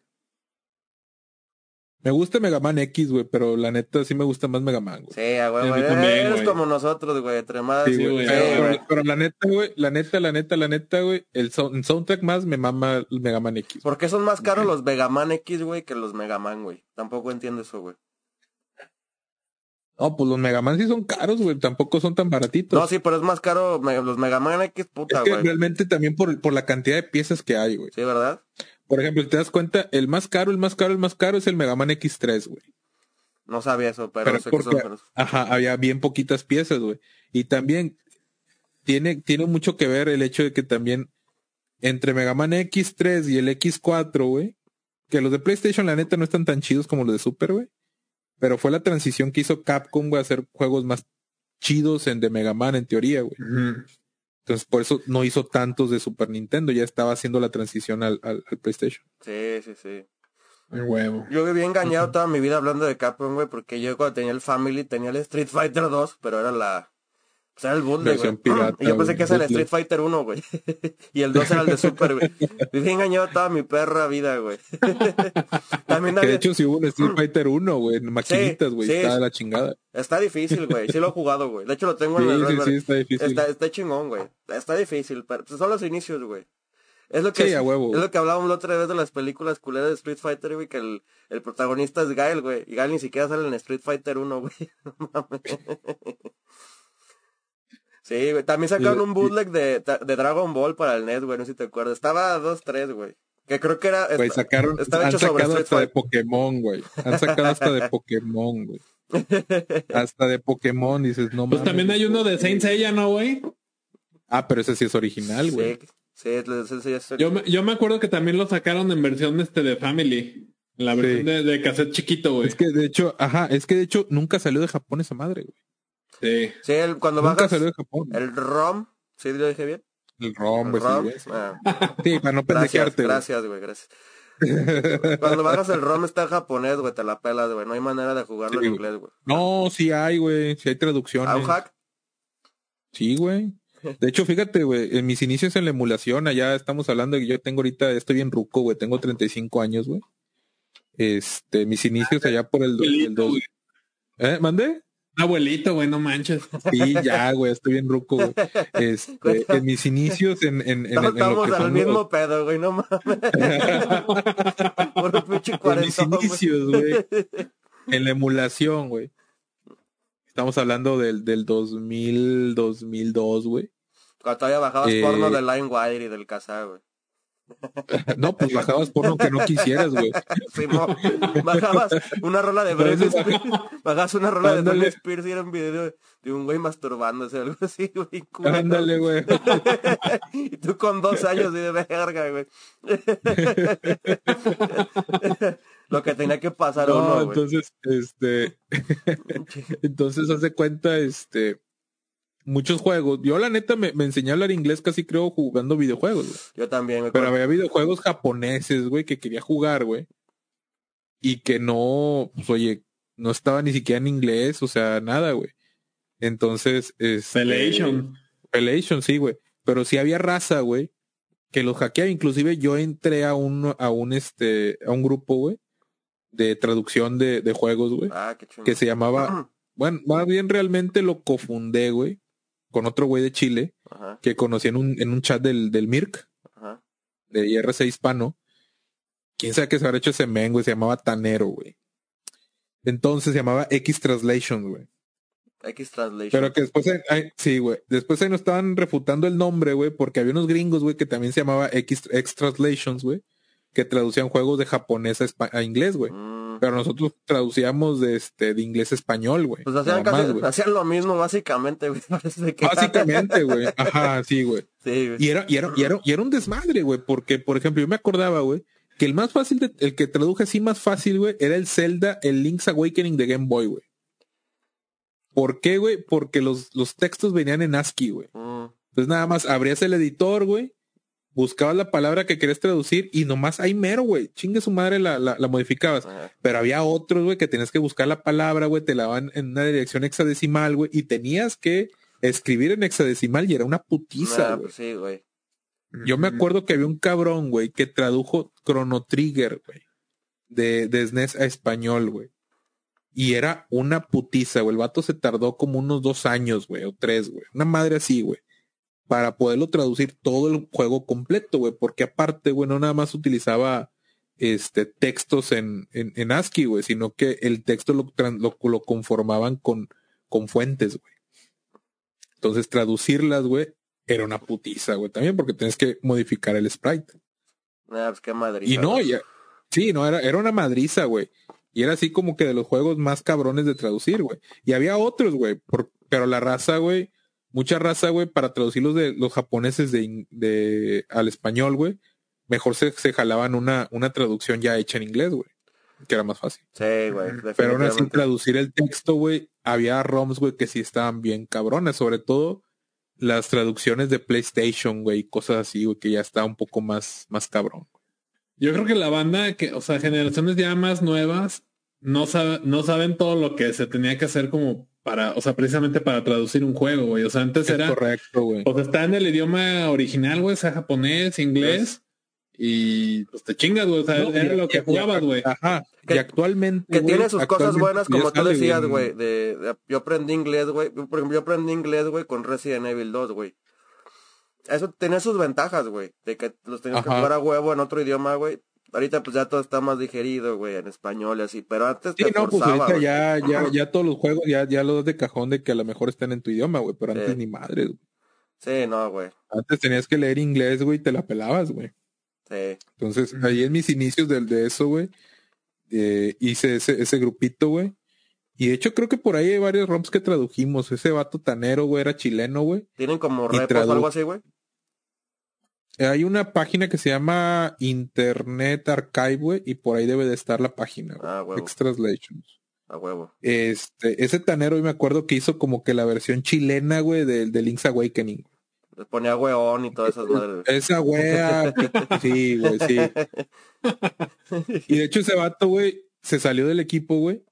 Me gusta Mega Man X, güey, pero la neta sí me gusta más Mega Man, güey. Sí, a güey, güey. también, Eres güey. como nosotros, güey. Más... Sí, güey. Pero, Sí, pero- güey. pero la neta, güey, la neta, la neta, la neta, güey, el, sound- el soundtrack más me mama el Mega Man X. ¿Por qué son más caros los Mega Man X, güey, que los Mega Man, güey? Tampoco entiendo eso, güey. No, pues los Mega Man sí son caros, güey, tampoco son tan baratitos. No, sí, pero es más caro me- los Mega Man X, es puta, que güey. realmente también por, por la cantidad de piezas que hay, güey. Sí, ¿verdad? Por ejemplo, si te das cuenta, el más caro, el más caro, el más caro es el Mega Man X3, güey. No sabía eso, pero, Pero sé que son porque- menos. Ajá, había bien poquitas piezas, güey. Y también tiene, tiene mucho que ver el hecho de que también entre Mega Man X3 y el X4, güey, que los de PlayStation la neta no están tan chidos como los de Super, güey. Pero fue la transición que hizo Capcom, güey, a hacer juegos más chidos en de Mega Man en teoría, güey. Entonces por eso no hizo tantos de Super Nintendo, ya estaba haciendo la transición al, al- al PlayStation. Sí, sí, sí. El huevo. Yo viví engañado toda mi vida hablando de Capcom, güey, porque yo cuando tenía el Family tenía el Street Fighter 2, pero era la... Pues era el bootleg, güey. pirata, Y yo pensé que ese era el. Street Fighter 1, güey. <laughs> y el 2 era el de Super, güey. Viví engañado toda mi perra vida, güey. <laughs> También de hecho si hubo un Street Fighter 1, güey, en maquinitas, güey, sí. está de la chingada. Está difícil, güey. Sí lo he jugado, güey. De hecho lo tengo Sí, en el sí, Red sí, está difícil. Está, está chingón, güey. Está difícil, pero pues, son los inicios, güey. Es lo que Sí, a huevo. es lo que hablábamos la otra vez de las películas culeras de Street Fighter, güey, que el, el protagonista es Gael, güey. Y Gael ni siquiera sale en Street Fighter 1, güey. <laughs> No mames. Sí, güey. También sacaron Y- un bootleg de, de Dragon Ball para el NES, güey. No sé si te acuerdas. Estaba 2-3, güey. Que creo que era... Güey, sacaron, estaba han hecho sobre sacado Street hasta de. Pokémon, güey. Han sacado hasta de <laughs> Pokémon, güey. Hasta de Pokémon, dices, no Pues mames. también hay uno de Saint Seiya, ¿no, güey? Ah, pero ese sí es original, güey. Sí, sí, es- es- Yo, me- yo me acuerdo que también lo sacaron en versión este de Family. En la versión Sí. de, de cassette chiquito, güey. Es que de hecho, ajá, es que de hecho nunca salió de Japón esa madre, güey. Sí. Sí, el- cuando Nunca bajas salió de Japón. el ROM, ¿sí lo dije bien? El ROM, El güey. sí. Ah. Sí, para no pendejearte. gracias, güey, gracias. Cuando bajas el ROM está en japonés, güey, te la pelas, güey. No hay manera de jugarlo Sí, en inglés, güey. No, sí hay, güey. Sí hay traducciones. ¿A un hack? Sí, güey. De hecho, fíjate, güey, en mis inicios en la emulación, allá estamos hablando que yo tengo ahorita, estoy bien ruco, güey, tengo 35 años, güey. Este, mis inicios allá por el, el dos- güey. ¿Eh? ¿Mandé? Abuelito, güey, no manches. Sí, ya, güey, estoy bien ruco, güey. Este, <laughs> en mis inicios en, en, en, No, en lo estamos al mismo los- pedo, güey, no mames. <laughs> Por pinche en mis inicios, güey. <laughs> En la emulación, güey. Estamos hablando del, del 2000, 2002, güey. Cuando todavía bajabas Eh, porno de LimeWire y del Casa, güey. No, pues bajabas porno que no quisieras, güey. Bajabas una rola de Britney Spears. Bajabas una rola de. Britney Spears y era un video de, de un güey masturbándose, algo así, güey. Ándale, güey. <laughs> y tú con dos años y de verga, güey. <laughs> Lo que tenía que pasar No, uno, güey. entonces, este, <laughs> entonces hace cuenta, este, muchos juegos. Yo la neta me, me enseñé a hablar inglés casi creo jugando videojuegos, güey. Yo también, güey. Pero había videojuegos japoneses, güey, que quería jugar, güey. Y que no, pues oye, no estaba ni siquiera en inglés, o sea, nada, güey. Entonces, este, Pelation. Pelation, sí, güey. Pero sí había raza, güey, que los hackeaba. Inclusive yo entré a un, a un, este, a un grupo, güey, de traducción de, de juegos, güey, Ah, qué chingón. que se llamaba, <clears throat> bueno, más bien realmente lo cofundé, güey, con otro güey de Chile, Ajá, que conocí en un, en un chat del, del ajá. de IRC hispano. Quién sabe qué se habrá hecho ese men, güey, se llamaba Tanero, güey. Entonces se llamaba X Translation, güey. X Translation. Pero que después, ahí- sí, güey. Después ahí nos estaban refutando el nombre, güey, porque había unos gringos, güey, que también se llamaba X, X Translations, güey, que traducían juegos de japonés a, inglés, güey. Mm. Pero nosotros traducíamos de este de inglés a español, güey. Pues hacían, más, casi- hacían lo mismo, básicamente, güey. <laughs> Parece que... Básicamente, güey. Ajá, sí, güey. <laughs> Sí, güey. Y era, y era, y era, y era un desmadre, güey, porque, por ejemplo, yo me acordaba, güey, que el más fácil, de- el que traduje así más fácil, güey, era el Zelda, el Link's Awakening de Game Boy, güey. ¿Por qué, güey? Porque los, los textos venían en ASCII, güey. Mm. Entonces nada más abrías el editor, güey, buscabas la palabra que querías traducir y nomás ahí mero, güey. Chingue su madre la, la, la modificabas. Ajá. Pero había otros, güey, que tenías que buscar la palabra, güey, te la daban en una dirección hexadecimal, güey, y tenías que escribir en hexadecimal y era una putiza, güey. pues sí, güey. Yo me acuerdo que había un cabrón, güey, que tradujo Chrono Trigger, güey, de, de SNES a español, güey. Y era una putiza, güey. El vato se tardó como unos dos años, güey, o tres, güey. Una madre así, güey. Para poderlo traducir todo el juego completo, güey. Porque aparte, güey, no nada más utilizaba este textos en, en, en ASCII, güey, sino que el texto lo, lo, lo conformaban con, con fuentes, güey. Entonces, traducirlas, güey, era una putiza, güey, también porque tienes que modificar el sprite. Ah, pues qué madriza. Y no, ya, sí, no, era, era una madriza, güey. Y era así como que de los juegos más cabrones de traducir, güey. Y había otros, güey. Pero la raza, güey, mucha raza, güey, para traducirlos de los japoneses de, al español, güey, mejor se, se jalaban una, una traducción ya hecha en inglés, güey. Que era más fácil. Sí, güey. Pero aún así traducir el texto, güey, había ROMs, güey, que sí estaban bien cabrones, sobre todo las traducciones de PlayStation, güey, y cosas así, güey, que ya está un poco más, más cabrón. Yo creo que la banda que, o sea, generaciones ya más nuevas, no sabe, no saben todo lo que se tenía que hacer como para, o sea, precisamente para traducir un juego, güey. O sea, antes Es era, correcto, güey. o sea, está en el idioma original, güey, sea japonés, inglés, y pues te chingas, güey. O sea, No, era y- lo que y- jugabas, güey. Ajá. Que- y actualmente. Que tiene sus cosas buenas, como tú decías, güey. De, de- yo aprendí inglés, güey. Por ejemplo, yo aprendí inglés, güey, con Resident Evil 2, güey. Eso tenía sus ventajas, güey. De que los tenías que jugar a huevo en otro idioma, güey. Ahorita pues ya todo está más digerido, güey, en español y así. Pero antes Sí, te no, pues ahorita ya, ya, ya todos los juegos ya, ya los de cajón de que a lo mejor están en tu idioma, güey, pero antes ni madres, güey. Sí, no, güey. Antes tenías que leer inglés, güey, y te la pelabas, güey. Sí. Entonces, ahí en mis inicios del, de eso, güey, eh, hice ese, ese grupito, güey. Y de hecho creo que por ahí hay varios ROMs que tradujimos. Ese vato tanero, güey, era chileno, güey. Tienen como repos o algo así, güey. Hay una página que se llama Internet Archive, güey, y por ahí debe de estar la página. Ah, huevo. X-Translations. A huevo. Este, ese tanero, yo me acuerdo que hizo como que la versión chilena, güey, del de Link's Awakening. Les ponía hueón y todas esas madres. Esa wea, <laughs> sí, güey, sí. Y de hecho ese vato, güey, se salió del equipo, güey,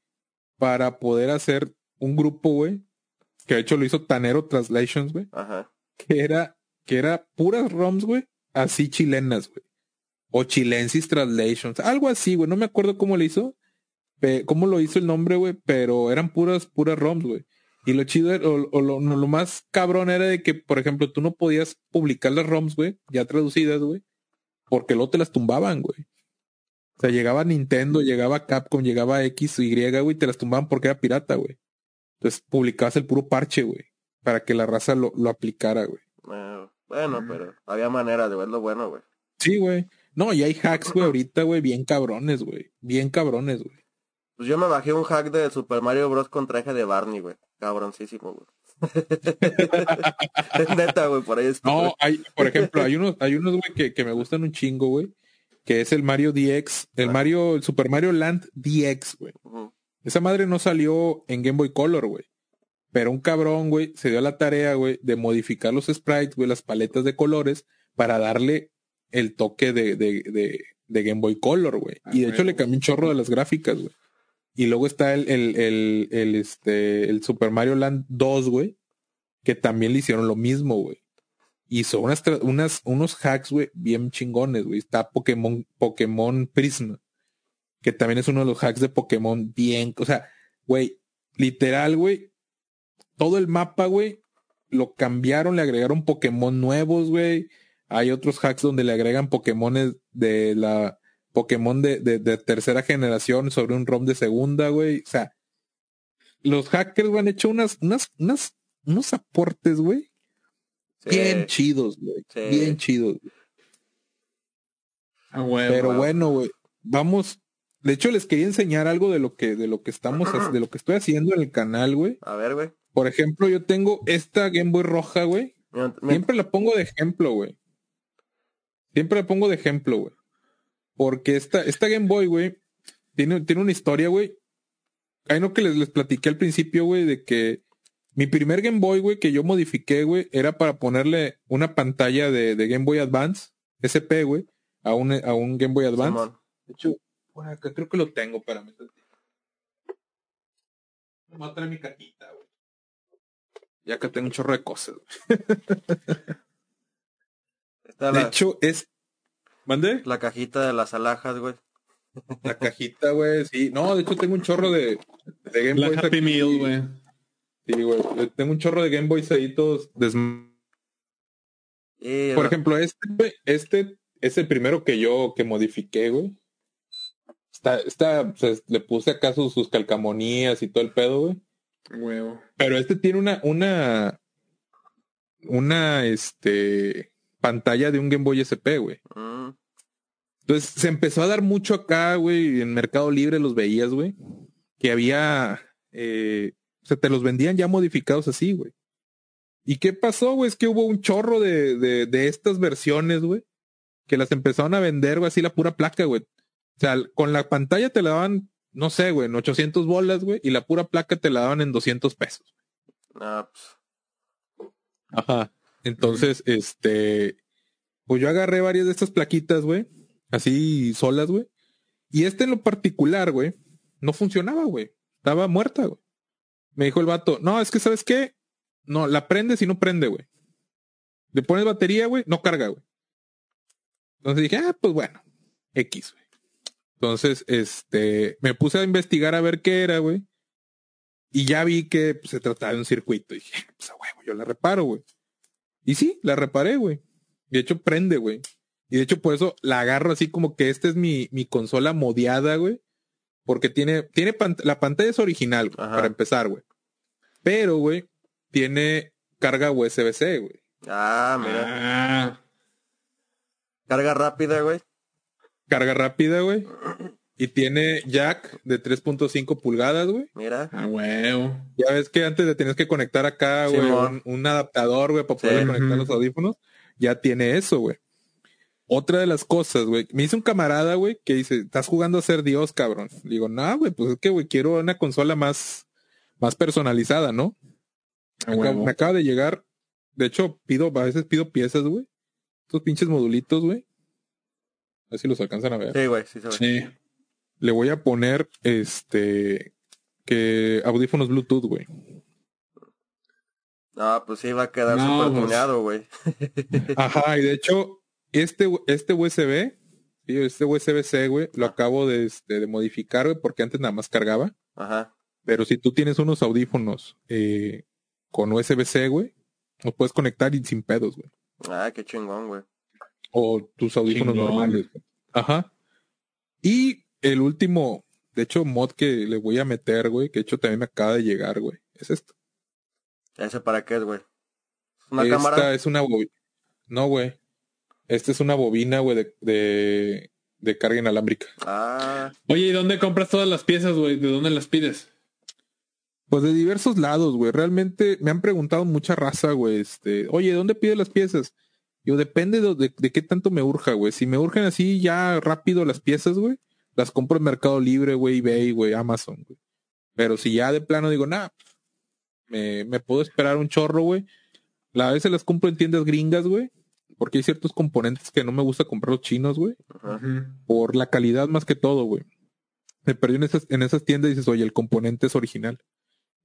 para poder hacer un grupo, güey, que de hecho lo hizo Tanero Translations, güey, Ajá. que era, que era puras ROMs, güey, así chilenas, güey. O Chilensis Translations, algo así, güey, no me acuerdo cómo lo hizo, cómo lo hizo el nombre, güey, pero eran puras, puras ROMs, güey. Y lo chido, o, o lo, más cabrón era de que, por ejemplo, tú no podías publicar las ROMs, güey, ya traducidas, güey, porque luego te las tumbaban, güey. O sea, llegaba Nintendo, llegaba Capcom, llegaba X, Y, güey, te las tumbaban porque era pirata, güey. Entonces publicabas el puro parche, güey, para que la raza lo, lo aplicara, güey. Bueno, pero había manera de verlo bueno, güey. Sí, güey. No, y hay hacks, güey, ahorita, güey, bien cabrones, güey. Bien cabrones, güey. Pues yo me bajé un hack de Super Mario Bros. con traje de Barney, güey. Cabroncísimo, güey. <laughs> Neta, güey, por ahí está. No, hay, por ejemplo, hay unos, hay unos, güey, que, que me gustan un chingo, güey. Que es el Mario DX, el Ah. Mario, el Super Mario Land DX, güey. Esa madre no salió en Game Boy Color, güey. Pero un cabrón, güey, se dio la tarea, güey, de modificar los sprites, güey, las paletas de colores, para darle el toque de, de, de, de Game Boy Color, güey. Ah, Y de hecho le cambió un chorro de las gráficas, güey. Y luego está el, el, el, el, este, el Super Mario Land 2, güey, que también le hicieron lo mismo, güey. Hizo unas, unas, unos hacks, güey, bien chingones, güey. Está Pokémon, Pokémon Prisma, que también es uno de los hacks de Pokémon bien, o sea, güey, literal, güey, todo el mapa, güey, lo cambiaron, le agregaron Pokémon nuevos, güey. Hay otros hacks donde le agregan Pokémones de la Pokémon de, de, de tercera generación sobre un ROM de segunda, güey. O sea, los hackers güey, han hecho unas, unas, unas, unos aportes, güey, Sí. bien chidos, güey. Sí. Bien chidos. Pero wow. bueno, güey, vamos. De hecho, les quería enseñar algo de lo que, de lo que estamos, <clears throat> de lo que estoy haciendo en el canal, güey. A ver, güey. Por ejemplo, yo tengo esta Game Boy roja, güey. Siempre la pongo de ejemplo, güey. Siempre la pongo de ejemplo, güey. Porque esta, esta Game Boy, güey, tiene, tiene una historia, güey. Hay no que les, les platiqué al principio, güey, de que mi primer Game Boy, güey, que yo modifiqué, güey, era para ponerle una pantalla de, de Game Boy Advance, SP, güey, a un, a un Game Boy Advance. Simón. De hecho, por acá creo que lo tengo, espérame. Me voy a traer mi cajita, güey. Ya que tengo un chorro de cosas, güey. <laughs> Está De la, hecho, es. ¿Mande? la cajita de las alhajas, güey. La cajita, güey. Sí. No, de hecho tengo un chorro de, de Game La Boys. Happy aquí. Meal, güey. Sí, güey. Tengo un chorro de Game Boys ahí todos desm- Y Por la- ejemplo, este, güey, este es el primero que yo que modifiqué, güey. Está, está, o sea, le puse acaso sus calcamonías y todo el pedo, güey. Huevo. Pero este tiene una, una, una, este, pantalla de un Game Boy SP, güey. Mm, Entonces se empezó a dar mucho acá, güey, en Mercado Libre los veías, güey, que había, eh, o sea, te los vendían ya modificados así, güey. ¿Y qué pasó, güey? Es que hubo un chorro de, de, de estas versiones, güey, que las empezaron a vender, güey, así la pura placa, güey. O sea, con la pantalla te la daban, no sé, güey, en 800 bolas, güey, y la pura placa te la daban en 200 pesos. Ah, pues. Ajá. Entonces, este, pues yo agarré varias de estas plaquitas, güey, así solas, güey. Y este en lo particular, güey, no funcionaba, güey. Estaba muerta, güey. Me dijo el vato, no, es que, ¿sabes qué? No, la prendes y no prende, güey. Le pones batería, güey, no carga, güey. Entonces dije, ah, pues bueno, X, güey. Entonces, este, me puse a investigar a ver qué era, güey. Y ya vi que pues, se trataba de un circuito. Y dije, pues a huevo, yo la reparo, güey. Y sí, la reparé, güey. De hecho, prende, güey. Y de hecho, por eso la agarro así como que esta es mi, mi consola modiada, güey. Porque tiene, tiene pant- la pantalla es original, güey, para empezar, güey. Pero, güey, tiene carga USB-C, güey. Ah, mira. Ah, Carga rápida, güey. Carga rápida, güey. Y tiene jack de 3.5 pulgadas, güey. Mira. a huevo. Ya ves que antes le tenías que conectar acá, güey, un, un adaptador, güey, para Sí. poder conectar los audífonos. Ya tiene eso, güey. Otra de las cosas, güey. Me dice un camarada, güey, que dice, estás jugando a ser Dios, cabrón. Le digo, no, güey, pues es que, güey, quiero una consola más, más personalizada, ¿no? Me acaba de llegar. De hecho, pido, a veces pido piezas, güey. Estos pinches modulitos, güey. A ver si los alcanzan a ver. Sí, güey, sí se ve. Sí. Le voy a poner, este, que audífonos Bluetooth, güey. No, pues sí va a quedar No, súper pues. tuneado, güey. <laughs> Ajá, y de hecho, este, este USB, este USB-C, güey, lo acabo de, este, de modificar, güey, porque antes nada más cargaba. Ajá. Pero si tú tienes unos audífonos eh, con USB-C, güey, los puedes conectar y sin pedos, güey. Ah, qué chingón, güey. O tus audífonos Chingón. normales. Ajá. Y el último, de hecho, mod que le voy a meter, güey, que de hecho también me acaba de llegar, güey, es esto. ¿Ese para qué es, güey? ¿Una Esta cámara? es una bobina. No, güey. Esta es una bobina, güey, de, de, de carga inalámbrica. Ah, Oye, ¿y dónde compras todas las piezas, güey? ¿De dónde las pides? Pues de diversos lados, güey. Realmente me han preguntado mucha raza, güey. Este, oye, ¿dónde pides las piezas? Yo depende de, de, de qué tanto me urja, güey. Si me urgen así ya rápido las piezas, güey, las compro en Mercado Libre, güey, eBay, güey, Amazon, güey. Pero si ya de plano digo, nada, me, me puedo esperar un chorro, güey. La- A veces las compro en tiendas gringas, güey. Porque hay ciertos componentes que no me gusta comprar los chinos, güey. Por la calidad más que todo, güey. Me perdí en esas, en esas tiendas y dices, oye, el componente es original.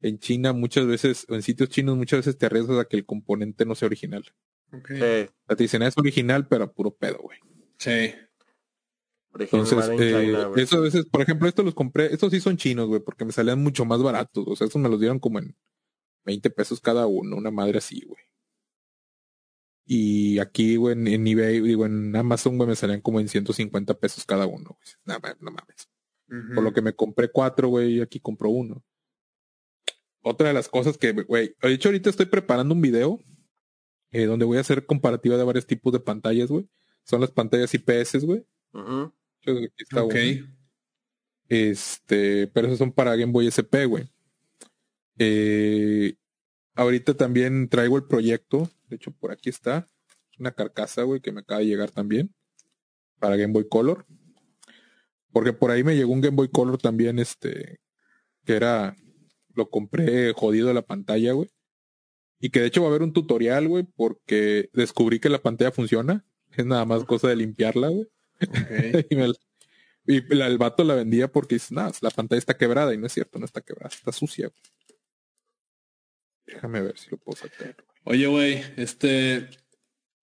En China muchas veces, o en sitios chinos muchas veces te arriesgas a que el componente no sea original. Ok. Sí, O sea, te dicen, es original, pero a puro pedo, güey. Sí. original Entonces, eh, China, eso a veces, por ejemplo, estos los compré, estos sí son chinos, güey, porque me salían mucho más baratos. O sea, estos me los dieron como en 20 pesos cada uno, una madre así, güey. Y aquí, güey, en, en eBay, digo, en Amazon, güey, me salían como en 150 pesos cada uno, güey. No, no mames. Por lo que me compré cuatro, güey, y aquí compro uno. Otra de las cosas que, güey, de hecho ahorita estoy preparando un video eh, donde voy a hacer comparativa de varios tipos de pantallas, güey. Son las pantallas IPS, güey. Hecho, aquí está Ok. Este, pero esos son para Game Boy SP, güey. Eh, ahorita también traigo el proyecto. De hecho, por aquí está. Una carcasa, güey, que me acaba de llegar también. Para Game Boy Color. Porque por ahí me llegó un Game Boy Color también, este, que era, lo compré jodido la pantalla, güey. Y que de hecho va a haber un tutorial, güey, porque descubrí que la pantalla funciona. Es nada más cosa de limpiarla, güey. <laughs> Y me- y la- el vato la vendía porque dice, no, la pantalla está quebrada y no es cierto, no está quebrada, está sucia. güey". Déjame ver si lo puedo sacar. Oye, güey, este,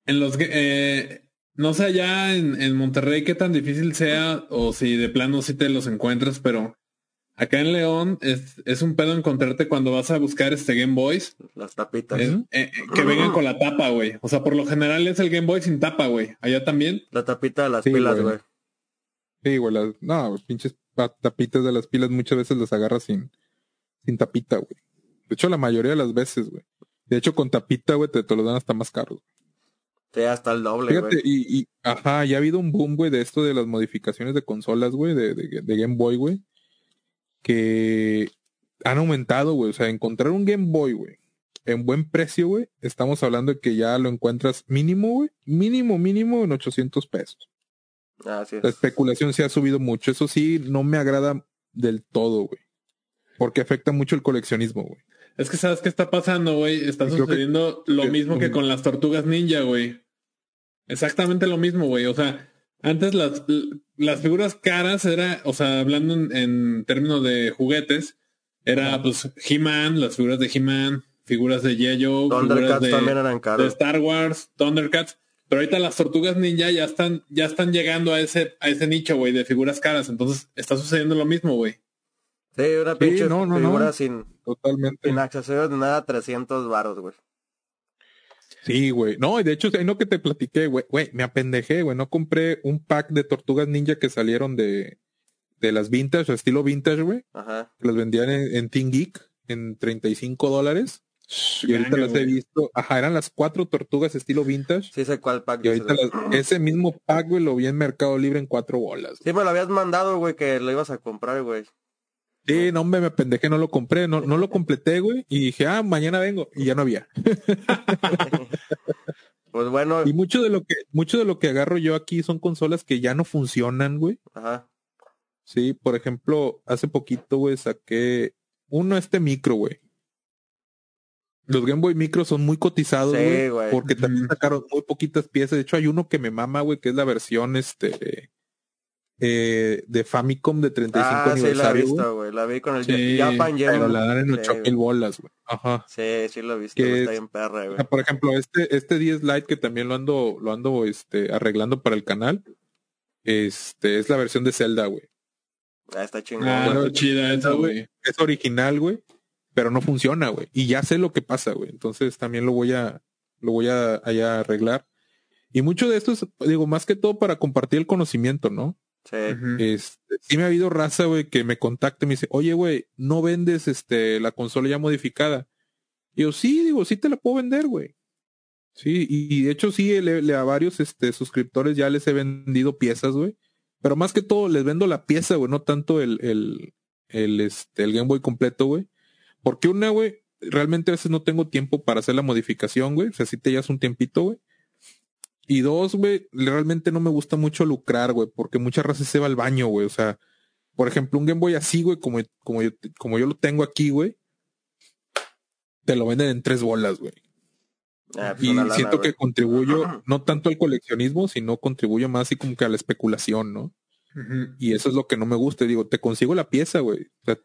en los, eh, no sé allá en, en Monterrey qué tan difícil sea o si de plano sí te los encuentras, pero acá en León es, es un pedo encontrarte cuando vas a buscar este Game Boys Las tapitas. eh, eh, que vengan con la tapa, güey. O sea, por lo general es el Game Boy sin tapa, güey. Allá también. La tapita de las Sí, pilas, güey. Sí, güey, las, no, pinches tapitas de las pilas muchas veces las agarras sin, sin tapita, güey. De hecho, la mayoría de las veces, güey. De hecho, con tapita, güey, te, te los dan hasta más caros. Sí, hasta el doble, Fíjate, güey. y, y, ajá, ya ha habido un boom, güey, de esto de las modificaciones de consolas, güey, de, de, de Game Boy, güey, que han aumentado, güey. O sea, encontrar un Game Boy, güey, en buen precio, güey, estamos hablando de que ya lo encuentras mínimo, güey, mínimo, mínimo en 800 pesos. Así La es. especulación se ha subido mucho. Eso sí, no me agrada del todo, güey. Porque afecta mucho el coleccionismo, güey. Es que sabes qué está pasando, güey. Está que- sucediendo lo que- mismo que con las tortugas ninja, güey. Exactamente lo mismo, güey. O sea, antes las, las figuras caras era, o sea, hablando en, en términos de juguetes, era pues He-Man, las figuras de He-Man, figuras de Yeyo, figuras de, también eran de caros. Star Wars, Thundercats. Pero ahorita las tortugas ninja ya están, ya están llegando a ese, a ese nicho, güey, de figuras caras. Entonces está sucediendo lo mismo, güey. Sí, una pinche no, no, figura no. sin, Totalmente. sin accesorios de nada, 300 varos, güey. Sí, güey. No, y de hecho, ahí no que te platiqué, güey. Güey, me apendejé, güey. No compré un pack de tortugas ninja que salieron de, de las vintage, estilo vintage, güey. Ajá. Que las vendían en, en Teen Geek en 35 dólares. Y ahorita las he visto. Ajá, eran las cuatro tortugas estilo vintage. Sí sé cuál pack. Y ahorita las- ese mismo pack, güey, lo vi en Mercado Libre en cuatro bolas. Sí me lo habías mandado, güey, que lo ibas a comprar, güey. Sí, no, hombre, me apendejé, no lo compré, no, no lo completé, güey. Y dije, ah, mañana vengo. Y ya no había. <laughs> Pues bueno, Y mucho de lo que, mucho de lo que agarro yo aquí son consolas que ya no funcionan, güey. ajá. Sí, por ejemplo, hace poquito, güey, saqué uno este micro, güey. Los Game Boy Micro son muy cotizados, Sí, güey, porque también sacaron muy poquitas piezas. De hecho, hay uno que me mama, güey, que es la versión este eh, de Famicom de 35 Ah, sí, la he aniversario, visto, güey. La vi con el Sí, Japan Pero la dan en Sí, 8 mil güey. bolas, güey. Ajá. Sí, sí lo he visto, está es- bien perra, güey. por ejemplo, este, este 10 Lite que también lo ando, lo ando este, arreglando para el canal. Este es la versión de Zelda, güey. Ah, está chingón, Ah, está chida esa, güey. es original, güey, pero no funciona, güey. Y ya sé lo que pasa, güey. Entonces también lo voy a, lo voy a, allá a arreglar. Y mucho de esto es, digo, más que todo para compartir el conocimiento, ¿no? Sí. Este, sí me ha habido raza, güey, que me contacta y me dice, oye, güey, ¿no vendes este la consola ya modificada? Y yo, sí, digo, sí te la puedo vender, güey. Sí, y, y de hecho sí, le, le- a varios este, suscriptores ya les he vendido piezas, güey. Pero más que todo, les vendo la pieza, güey, no tanto el, el, el, este, el Game Boy completo, güey. Porque una, güey, realmente a veces no tengo tiempo para hacer la modificación, güey. O sea, sí te llevas un tiempito, güey. Y dos, güey, realmente no me gusta mucho lucrar, güey, porque muchas veces se va al baño, güey. O sea, por ejemplo, un Game Boy así, güey, como, como, yo, como yo lo tengo aquí, güey, te lo venden en tres bolas, güey. Ah, pues Y lana, siento que contribuyo no tanto al coleccionismo, sino contribuyo más así como que a la especulación, ¿no? Y eso es lo que no me gusta. Digo, te consigo la pieza, güey. O sea,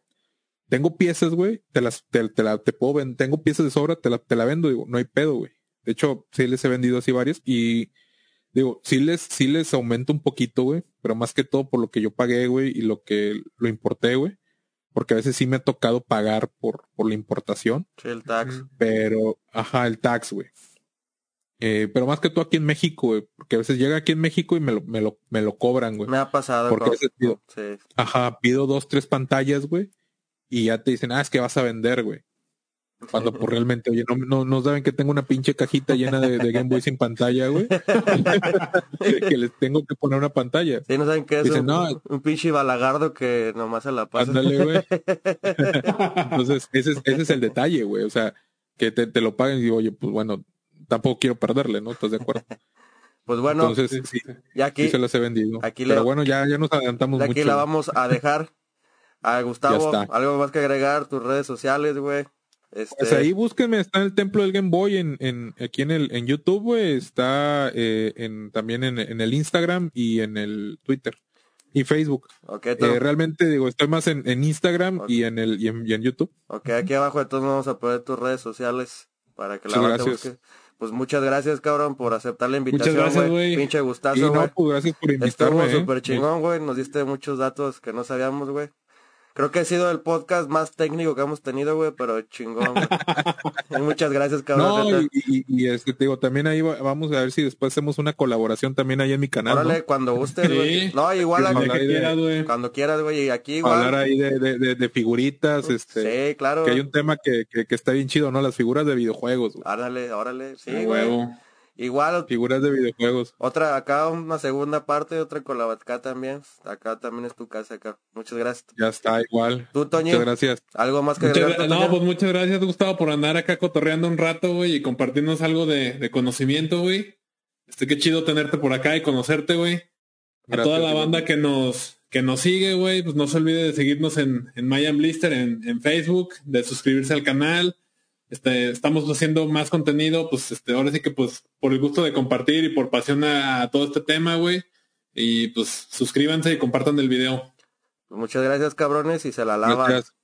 tengo piezas, güey, te las, te, te la, te puedo vender. Tengo piezas de sobra, te la, te la vendo, digo, no hay pedo, güey. De hecho, sí les he vendido así varias y digo, sí les, sí les aumento un poquito, güey, pero más que todo por lo que yo pagué, güey, y lo que lo importé, güey. Porque a veces sí me ha tocado pagar por, por la importación, Sí, el tax. Pero, ajá, el tax, güey. Eh, pero más que todo aquí en México, güey, porque a veces llega aquí en México y me lo, me lo, me lo cobran, güey. Me ha pasado. Porque tío- Sí. Ajá, pido dos, tres pantallas, güey. Y ya te dicen, ah, es que vas a vender, güey. Cuando pues realmente, oye, no, no, no saben que tengo una pinche cajita llena de, de Game Boy sin pantalla, güey. <laughs> que les tengo que poner una pantalla. Sí, no saben qué es Dicen, un, no. un pinche balagardo que nomás se la pasa. Ándale, güey. <laughs> Entonces, ese es, ese es el detalle, güey. O sea, que te, te lo paguen y digo, oye, pues bueno, tampoco quiero perderle, ¿no? ¿Estás de acuerdo? Pues bueno, Entonces, sí, y aquí, sí se las he vendido. aquí Pero le- bueno, ya, ya nos adelantamos de aquí mucho. la vamos a dejar. A Gustavo, algo más que agregar, tus redes sociales, güey. Este, Pues ahí búsquenme, está en el templo del Game Boy en, en aquí en el en YouTube, güey, está eh, en también en, en el Instagram y en el Twitter y Facebook. ok, to- Eh, realmente digo, estoy más en, en Instagram y en el y en, y en YouTube. ok, aquí abajo de todos vamos a poner tus redes sociales para que la Muchas banda te gracias. busque. Pues muchas gracias, cabrón, por aceptar la invitación, gracias, güey. Pinche gustazo, güey. no, pues gracias por Estuvo invitarme. ¿eh? súper chingón, güey. Nos diste muchos datos que no sabíamos, güey. Creo que ha sido el podcast más técnico que hemos tenido, güey, pero chingón, güey. <laughs> Muchas gracias, cabrón. No, y, y, y es que te digo, también ahí va- vamos a ver si después hacemos una colaboración también ahí en mi canal. ¿no? Órale, cuando gustes, güey. Sí. No, igual Hablar aquí, que quieras, güey. cuando quieras, güey. Y aquí Hablar igual. ahí de, de, de, de figuritas, este, Sí, claro. que hay un tema que, que, que está bien chido, ¿no? Las figuras de videojuegos, güey. Árale, órale. Sí, güey. Igual, Figuras de videojuegos. otra acá, una segunda parte, otra con la acá también. Acá también es tu casa acá. Muchas gracias. Ya está igual. Tú, Toño, Muchas gracias. algo más que Muchas agregar, no, pues muchas gracias, Gustavo, por andar acá cotorreando un rato, güey, y compartirnos algo de, de conocimiento, güey. Este, qué chido tenerte por acá y conocerte, güey. A toda la banda que nos, que nos sigue, güey, pues no se olvide de seguirnos en, en Mayan Blister, en, en Facebook, de suscribirse al canal. Este, estamos haciendo más contenido, pues este, ahora sí que pues por el gusto de compartir y por pasión a, a todo este tema, güey. Y pues suscríbanse y compartan el video. Muchas gracias, cabrones, y se la lava. Gracias.